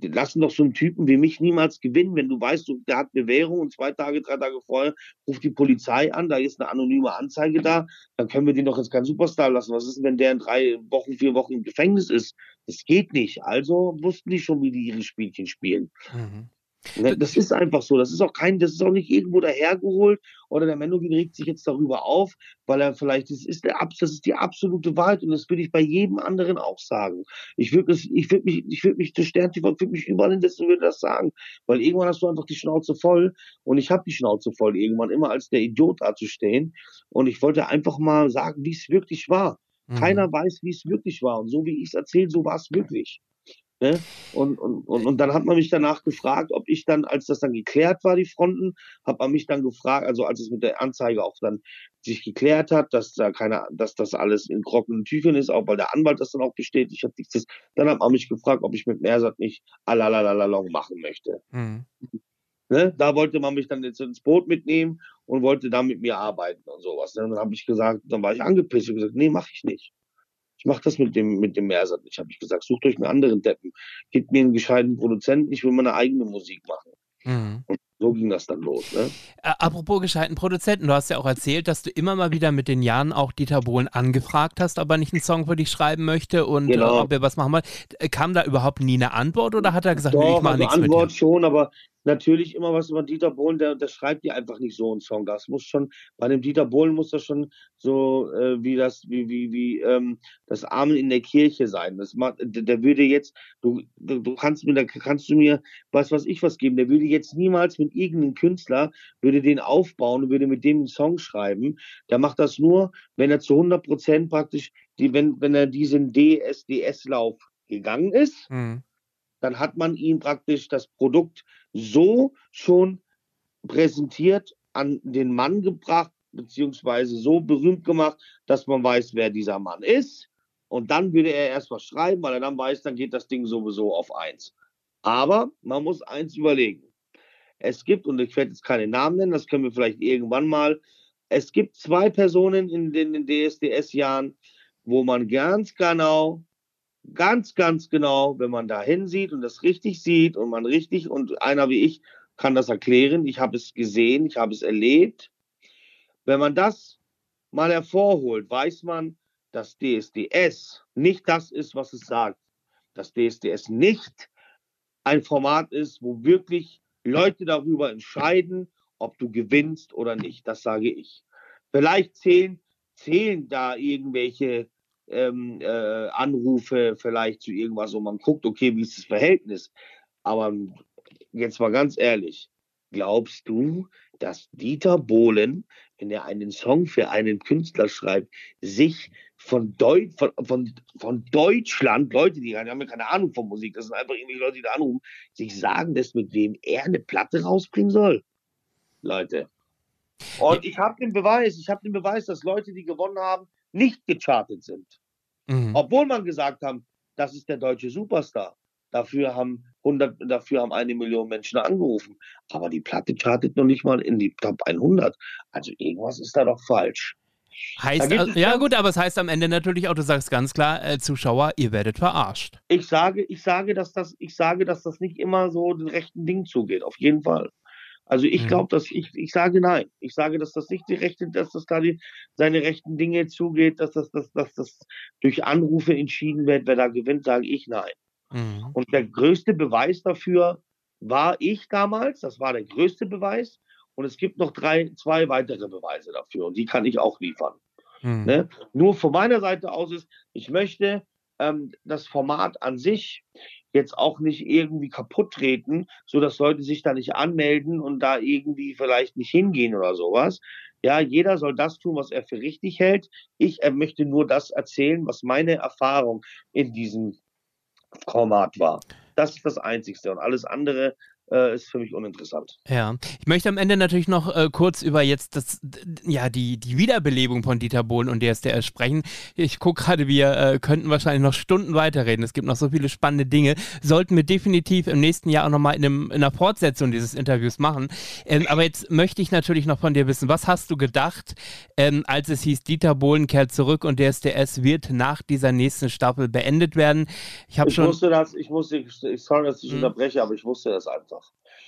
lassen doch so einen Typen wie mich niemals gewinnen, wenn du weißt, der hat Bewährung und zwei Tage, drei Tage vorher ruft die Polizei an, da ist eine anonyme Anzeige da, dann können wir den doch jetzt keinen Superstar lassen. Was ist denn, wenn der in drei Wochen, vier Wochen im Gefängnis ist? Das geht nicht. Also wussten die schon, wie die ihre Spielchen spielen. Mhm. Ne, das ist einfach so. Das ist auch kein, das ist auch nicht irgendwo dahergeholt oder der Menowin regt sich jetzt darüber auf, weil er vielleicht, das ist, der, das ist die absolute Wahrheit und das würde ich bei jedem anderen auch sagen. Ich würde ich würde mich, ich würde mich zu Stern TV, würde mich überall hinsetzen und würde das sagen, weil irgendwann hast du einfach die Schnauze voll und ich habe die Schnauze voll irgendwann immer als der Idiot dazustehen und ich wollte einfach mal sagen, wie es wirklich war. Mhm. Keiner weiß, wie es wirklich war und so wie ich es erzähle, so war es wirklich. Ne? Und, und, und, und dann hat man mich danach gefragt, ob ich dann, als das dann geklärt war, die Fronten, hat man mich dann gefragt, also als es mit der Anzeige auch dann sich geklärt hat, dass da keine, dass das alles in trockenen Tüchern ist, auch weil der Anwalt das dann auch bestätigt hat, das, dann hat man mich gefragt, ob ich mit Mersat nicht alalalalong machen möchte. Mhm. Ne? Da wollte man mich dann jetzt ins Boot mitnehmen und wollte da mit mir arbeiten und sowas. Ne? Dann habe ich gesagt, dann war ich angepisst und gesagt, nee, mache ich nicht. Ich mache das mit dem, mit dem Meersat nicht. Habe ich gesagt, sucht euch einen anderen Deppen. Gebt mir einen gescheiten Produzenten, ich will meine eigene Musik machen. Mhm. Und so ging das dann los. Ne? Apropos gescheiten Produzenten, du hast ja auch erzählt, dass du immer mal wieder mit den Jahren auch Dieter Bohlen angefragt hast, ob er nicht einen Song für dich schreiben möchte und genau. ob er was machen wollte. Kam da überhaupt nie eine Antwort oder hat er gesagt, Doch, nee, ich mache also nichts Antwort mit dir? schon, aber natürlich immer was über Dieter Bohlen, der, der schreibt dir einfach nicht so einen Song. Das muss schon, bei dem Dieter Bohlen muss das schon so äh, wie das, wie, wie, wie ähm, das Amen in der Kirche sein. Das macht, der, der würde jetzt, du, du kannst mir, da kannst du mir was, was ich was geben. Der würde jetzt niemals mit irgendeinem Künstler, würde den aufbauen und würde mit dem einen Song schreiben. Der macht das nur, wenn er zu 100 Prozent praktisch, die, wenn, wenn er diesen DSDS-Lauf gegangen ist. Mhm dann hat man ihm praktisch das Produkt so schon präsentiert, an den Mann gebracht, beziehungsweise so berühmt gemacht, dass man weiß, wer dieser Mann ist. Und dann würde er erst was schreiben, weil er dann weiß, dann geht das Ding sowieso auf eins. Aber man muss eins überlegen. Es gibt, und ich werde jetzt keine Namen nennen, das können wir vielleicht irgendwann mal, es gibt zwei Personen in den, DSDS-Jahren, wo man ganz genau ganz, ganz genau, wenn man da hinsieht und das richtig sieht und man richtig, und einer wie ich kann das erklären, ich habe es gesehen, ich habe es erlebt. Wenn man das mal hervorholt, weiß man, dass DSDS nicht das ist, was es sagt. Dass DSDS nicht ein Format ist, wo wirklich Leute darüber entscheiden, ob du gewinnst oder nicht. Das sage ich. Vielleicht zählen, zählen da irgendwelche ähm, äh, Anrufe vielleicht zu irgendwas und man guckt, okay, wie ist das Verhältnis? Aber jetzt mal ganz ehrlich, glaubst du, dass Dieter Bohlen, wenn er einen Song für einen Künstler schreibt, sich von, Deu von, von, von Deutschland, Leute, die haben ja keine Ahnung von Musik, das sind einfach irgendwie Leute, die da anrufen, sich sagen lässt, mit wem er eine Platte rausbringen soll? Leute. Und ich habe den Beweis, ich habe den Beweis, dass Leute, die gewonnen haben, nicht gechartet sind. Mhm. Obwohl man gesagt haben, das ist der deutsche Superstar. Dafür haben 100, dafür haben eine Million Menschen angerufen. Aber die Platte chartet noch nicht mal in die Top 100. Also irgendwas ist da doch falsch. Heißt, also, ja gut, aber es heißt am Ende natürlich auch, du sagst ganz klar, äh, Zuschauer, ihr werdet verarscht. Ich sage, ich sage, dass das, ich sage, dass das nicht immer so den rechten Ding zugeht, auf jeden Fall. Also ich mhm. glaube, dass ich, ich sage nein. Ich sage, dass das nicht die Rechte, dass das da die, seine rechten Dinge zugeht, dass das, dass, dass das durch Anrufe entschieden wird, wer da gewinnt, sage ich nein. Mhm. Und der größte Beweis dafür war ich damals, das war der größte Beweis. Und es gibt noch drei, zwei weitere Beweise dafür und die kann ich auch liefern. Mhm. Ne? Nur von meiner Seite aus ist, ich möchte ähm, das Format an sich jetzt auch nicht irgendwie kaputt treten, sodass Leute sich da nicht anmelden und da irgendwie vielleicht nicht hingehen oder sowas. Ja, jeder soll das tun, was er für richtig hält. Ich äh, möchte nur das erzählen, was meine Erfahrung in diesem Format war. Das ist das Einzigste und alles andere äh, ist für mich uninteressant. Ja, ich möchte am Ende natürlich noch äh, kurz über jetzt das, ja, die, die Wiederbelebung von Dieter Bohlen und DSDS sprechen. Ich gucke gerade, wir äh, könnten wahrscheinlich noch Stunden weiterreden. Es gibt noch so viele spannende Dinge. Sollten wir definitiv im nächsten Jahr auch nochmal in, in einer Fortsetzung dieses Interviews machen. Ähm, aber jetzt möchte ich natürlich noch von dir wissen, was hast du gedacht, ähm, als es hieß, Dieter Bohlen kehrt zurück und DSDS wird nach dieser nächsten Staffel beendet werden? Ich habe schon. Wusste das, ich wusste, sorry, dass ich hm. unterbreche, aber ich wusste das einfach.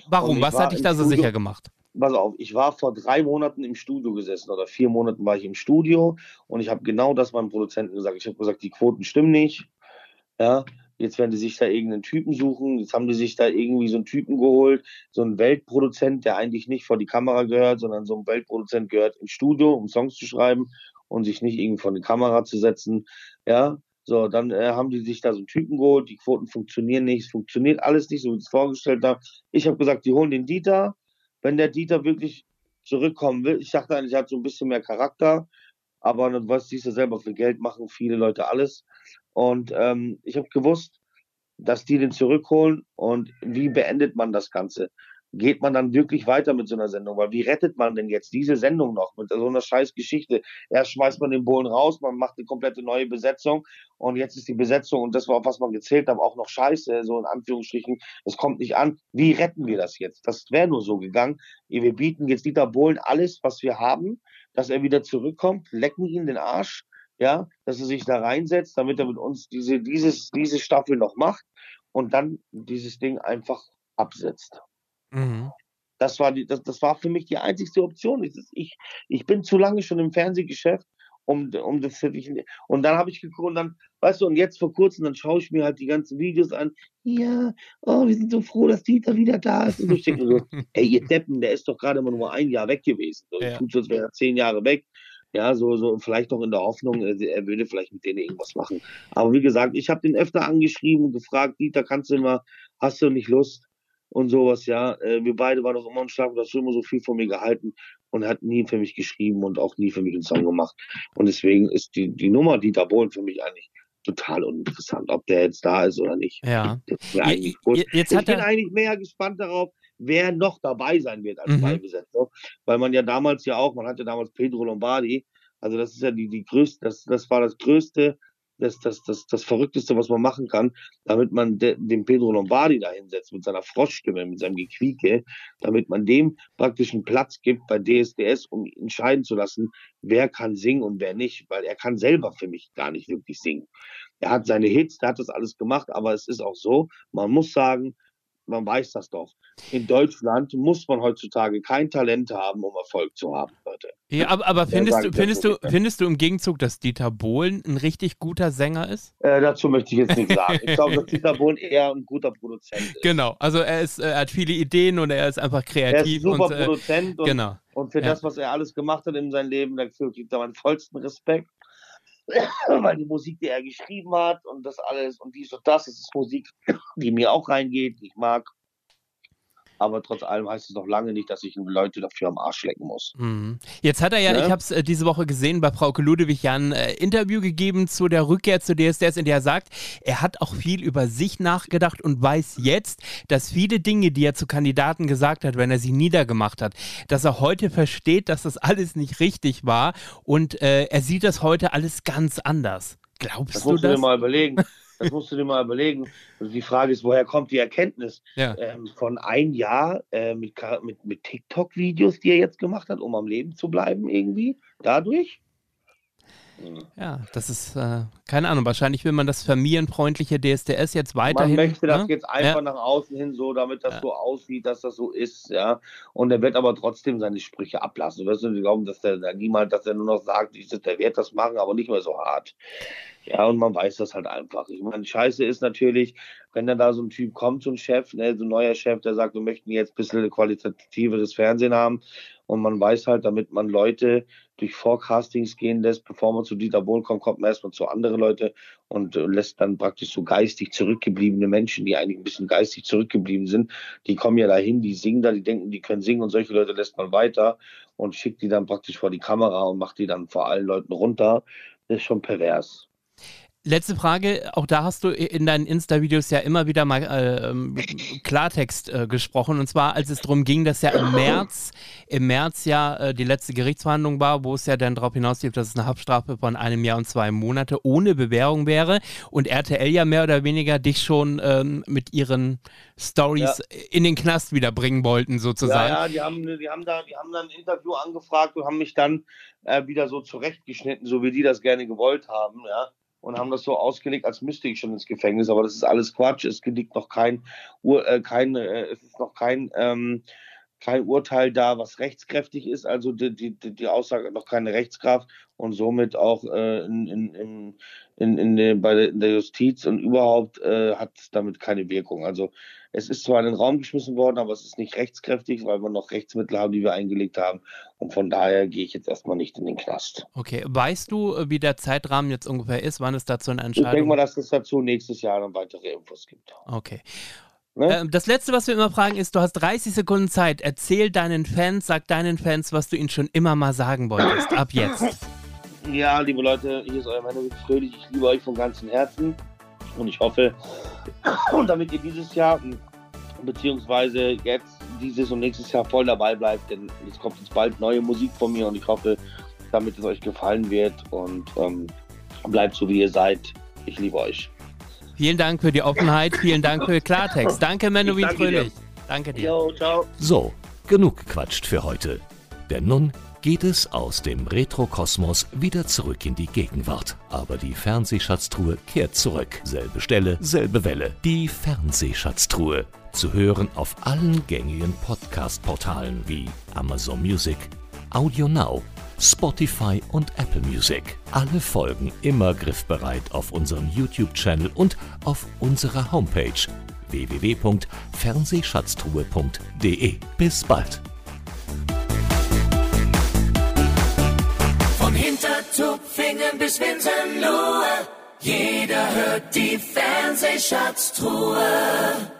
Warum? Was hat dich da so Studio, sicher gemacht? Pass auf, ich war vor drei Monaten im Studio gesessen oder vier Monaten war ich im Studio und ich habe genau das meinem Produzenten gesagt. Ich habe gesagt, die Quoten stimmen nicht. Ja, jetzt werden die sich da irgendeinen Typen suchen. Jetzt haben die sich da irgendwie so einen Typen geholt, so einen Weltproduzent, der eigentlich nicht vor die Kamera gehört, sondern so ein Weltproduzent gehört ins Studio, um Songs zu schreiben und sich nicht irgendwie vor die Kamera zu setzen. Ja, so, dann äh, haben die sich da so einen Typen geholt, die Quoten funktionieren nicht, es funktioniert alles nicht, so wie ich es vorgestellt habe. Ich habe gesagt, die holen den Dieter. Wenn der Dieter wirklich zurückkommen will, ich dachte eigentlich, er hat so ein bisschen mehr Charakter, aber dann weißt du ja selber, für Geld machen viele Leute alles. Und ähm, ich habe gewusst, dass die den zurückholen und wie beendet man das Ganze? Geht man dann wirklich weiter mit so einer Sendung? Weil wie rettet man denn jetzt diese Sendung noch mit so einer scheiß Geschichte? Erst schmeißt man den Bohlen raus, man macht eine komplette neue Besetzung und jetzt ist die Besetzung und das war, auf was man gezählt hat, auch noch scheiße, so in Anführungsstrichen. Es kommt nicht an. Wie retten wir das jetzt? Das wäre nur so gegangen. Wir bieten jetzt Dieter Bohlen alles, was wir haben, dass er wieder zurückkommt, lecken ihn den Arsch, ja, dass er sich da reinsetzt, damit er mit uns diese, dieses, diese Staffel noch macht und dann dieses Ding einfach absetzt. Mhm. Das war, die, das, das war für mich die einzigste Option. Ich, ich bin zu lange schon im Fernsehgeschäft, um, um das wirklich. Und dann habe ich geguckt und dann, weißt du, und jetzt vor kurzem, dann schaue ich mir halt die ganzen Videos an. Ja, oh, wir sind so froh, dass Dieter wieder da ist. Und so steht [laughs] so, ey, ihr Deppen, der ist doch gerade mal nur ein Jahr weg gewesen. So, ja. Tut so, als wäre er zehn Jahre weg. Ja, so, so, vielleicht noch in der Hoffnung, er würde vielleicht mit denen irgendwas machen. Aber wie gesagt, ich habe den öfter angeschrieben und gefragt, Dieter, kannst du immer, hast du nicht Lust? Und sowas, ja. Äh, wir beide waren doch immer im Schlaf und hast immer so viel von mir gehalten und hat nie für mich geschrieben und auch nie für mich einen Song gemacht. Und deswegen ist die, die Nummer Dieter Bohlen für mich eigentlich total uninteressant, ob der jetzt da ist oder nicht. Ja. Jetzt ich bin eigentlich mehr gespannt darauf, wer noch dabei sein wird als mhm. Beibesetzung. Weil man ja damals ja auch, man hatte damals Pedro Lombardi, also das ist ja die, die größte, das, das war das größte das, das, das, das Verrückteste, was man machen kann, damit man de, den Pedro Lombardi da hinsetzt mit seiner Froschstimme, mit seinem Gequieke, damit man dem praktisch einen Platz gibt bei DSDS, um entscheiden zu lassen, wer kann singen und wer nicht, weil er kann selber für mich gar nicht wirklich singen. Er hat seine Hits, der hat das alles gemacht, aber es ist auch so, man muss sagen, man weiß das doch. In Deutschland muss man heutzutage kein Talent haben, um Erfolg zu haben, Leute. Ja, aber, aber findest, du, findest, du, findest du im Gegenzug, dass Dieter Bohlen ein richtig guter Sänger ist? Äh, dazu möchte ich jetzt nicht sagen. Ich glaube, dass [laughs] Dieter Bohlen eher ein guter Produzent ist. Genau, also er, ist, er hat viele Ideen und er ist einfach kreativ. Er ist ein super und, äh, Produzent und, genau. und für ja. das, was er alles gemacht hat in seinem Leben, dafür gibt er meinen vollsten Respekt. [laughs] weil die Musik, die er geschrieben hat und das alles und dies und das, das ist Musik, die mir auch reingeht, die ich mag aber trotz allem heißt es noch lange nicht, dass ich Leute dafür am Arsch lecken muss. Mhm. Jetzt hat er ja, ja? ich habe es äh, diese Woche gesehen, bei Frauke Ludewig ja ein äh, Interview gegeben zu der Rückkehr zu DSDS, in der er sagt, er hat auch viel über sich nachgedacht und weiß jetzt, dass viele Dinge, die er zu Kandidaten gesagt hat, wenn er sie niedergemacht hat, dass er heute versteht, dass das alles nicht richtig war und äh, er sieht das heute alles ganz anders. Glaubst das du musst das? Du dir mal überlegen. Das musst du dir mal überlegen. Also die Frage ist, woher kommt die Erkenntnis? Ja. Ähm, von ein Jahr äh, mit, mit, mit TikTok-Videos, die er jetzt gemacht hat, um am Leben zu bleiben, irgendwie? Dadurch? Ja, das ist, äh, keine Ahnung, wahrscheinlich will man das familienfreundliche DSDS jetzt weiterhin. Man möchte das ne? jetzt einfach Ja. nach außen hin so, damit das Ja. so aussieht, dass das so ist, ja. Und er wird aber trotzdem seine Sprüche ablassen. Du wirst nicht glauben, dass der, der niemand, dass er nur noch sagt, ich, der wird das machen, aber nicht mehr so hart. Ja, und man weiß das halt einfach. Ich meine, Scheiße ist natürlich, wenn dann da so ein Typ kommt, so ein Chef, ne, so ein neuer Chef, der sagt, wir möchten jetzt ein bisschen qualitativeres Fernsehen haben. Und man weiß halt, damit man Leute durch Forecastings gehen lässt, bevor man zu Dieter Bohlen kommt, kommt man erstmal zu anderen Leute und äh, lässt dann praktisch so geistig zurückgebliebene Menschen, die eigentlich ein bisschen geistig zurückgeblieben sind, die kommen ja dahin, die singen da, die denken, die können singen und solche Leute lässt man weiter und schickt die dann praktisch vor die Kamera und macht die dann vor allen Leuten runter. Das ist schon pervers. Letzte Frage, auch da hast du in deinen Insta-Videos ja immer wieder mal äh, Klartext äh, gesprochen. Und zwar, als es darum ging, dass ja im März, im März ja äh, die letzte Gerichtsverhandlung war, wo es ja dann darauf hinauslief, dass es eine Haftstrafe von einem Jahr und zwei Monate ohne Bewährung wäre. Und RTL ja mehr oder weniger dich schon ähm, mit ihren Stories in den Knast wieder bringen wollten, sozusagen. Ja, ja, die haben, die haben da, die haben dann ein Interview angefragt und haben mich dann äh, wieder so zurechtgeschnitten, so wie die das gerne gewollt haben, ja. Und haben das so ausgelegt, als müsste ich schon ins Gefängnis. Aber das ist alles Quatsch. Es liegt noch kein, äh, kein äh, es ist noch kein, ähm, kein Urteil da, was rechtskräftig ist. Also die, die, die Aussage hat noch keine Rechtskraft und somit auch äh, in, in, in, der, bei der, Justiz und überhaupt äh, hat es damit keine Wirkung. Also es ist zwar in den Raum geschmissen worden, aber es ist nicht rechtskräftig, weil wir noch Rechtsmittel haben, die wir eingelegt haben. Und von daher gehe ich jetzt erstmal nicht in den Knast. Okay, weißt du, äh, wie der Zeitrahmen jetzt ungefähr ist, wann es dazu eine Ich denke Entscheidung mal, dass es dazu nächstes Jahr dann weitere Infos gibt. Okay. Ne? Ähm, das letzte, was wir immer fragen, ist: Du hast 30 Sekunden Zeit. Erzähl deinen Fans, sag deinen Fans, was du ihnen schon immer mal sagen wolltest. Ab jetzt. Ja, liebe Leute, hier ist euer Männer Fröhlich. Ich liebe euch von ganzem Herzen. Und ich hoffe, [clears throat] und damit ihr dieses Jahr, beziehungsweise jetzt dieses und nächstes Jahr voll dabei bleibt, denn es kommt jetzt bald neue Musik von mir und ich hoffe, damit es euch gefallen wird und ähm, bleibt so, wie ihr seid. Ich liebe euch. Vielen Dank für die Offenheit. Vielen Dank für Klartext. [laughs] Danke, Menowin danke dir. Fröhlich. Danke dir. Jo, ciao. So, genug gequatscht für heute. Denn nun geht es aus dem Retrokosmos wieder zurück in die Gegenwart. Aber die Fernsehschatztruhe kehrt zurück. Selbe Stelle, selbe Welle. Die Fernsehschatztruhe. Zu hören auf allen gängigen Podcast-Portalen wie Amazon Music, Audio Now, Spotify und Apple Music. Alle Folgen immer griffbereit auf unserem YouTube-Channel und auf unserer Homepage www.fernsehschatztruhe.de. Bis bald. Von Hintertupfingen bis Winsenlohe, jeder hört die Fernsehschatztruhe.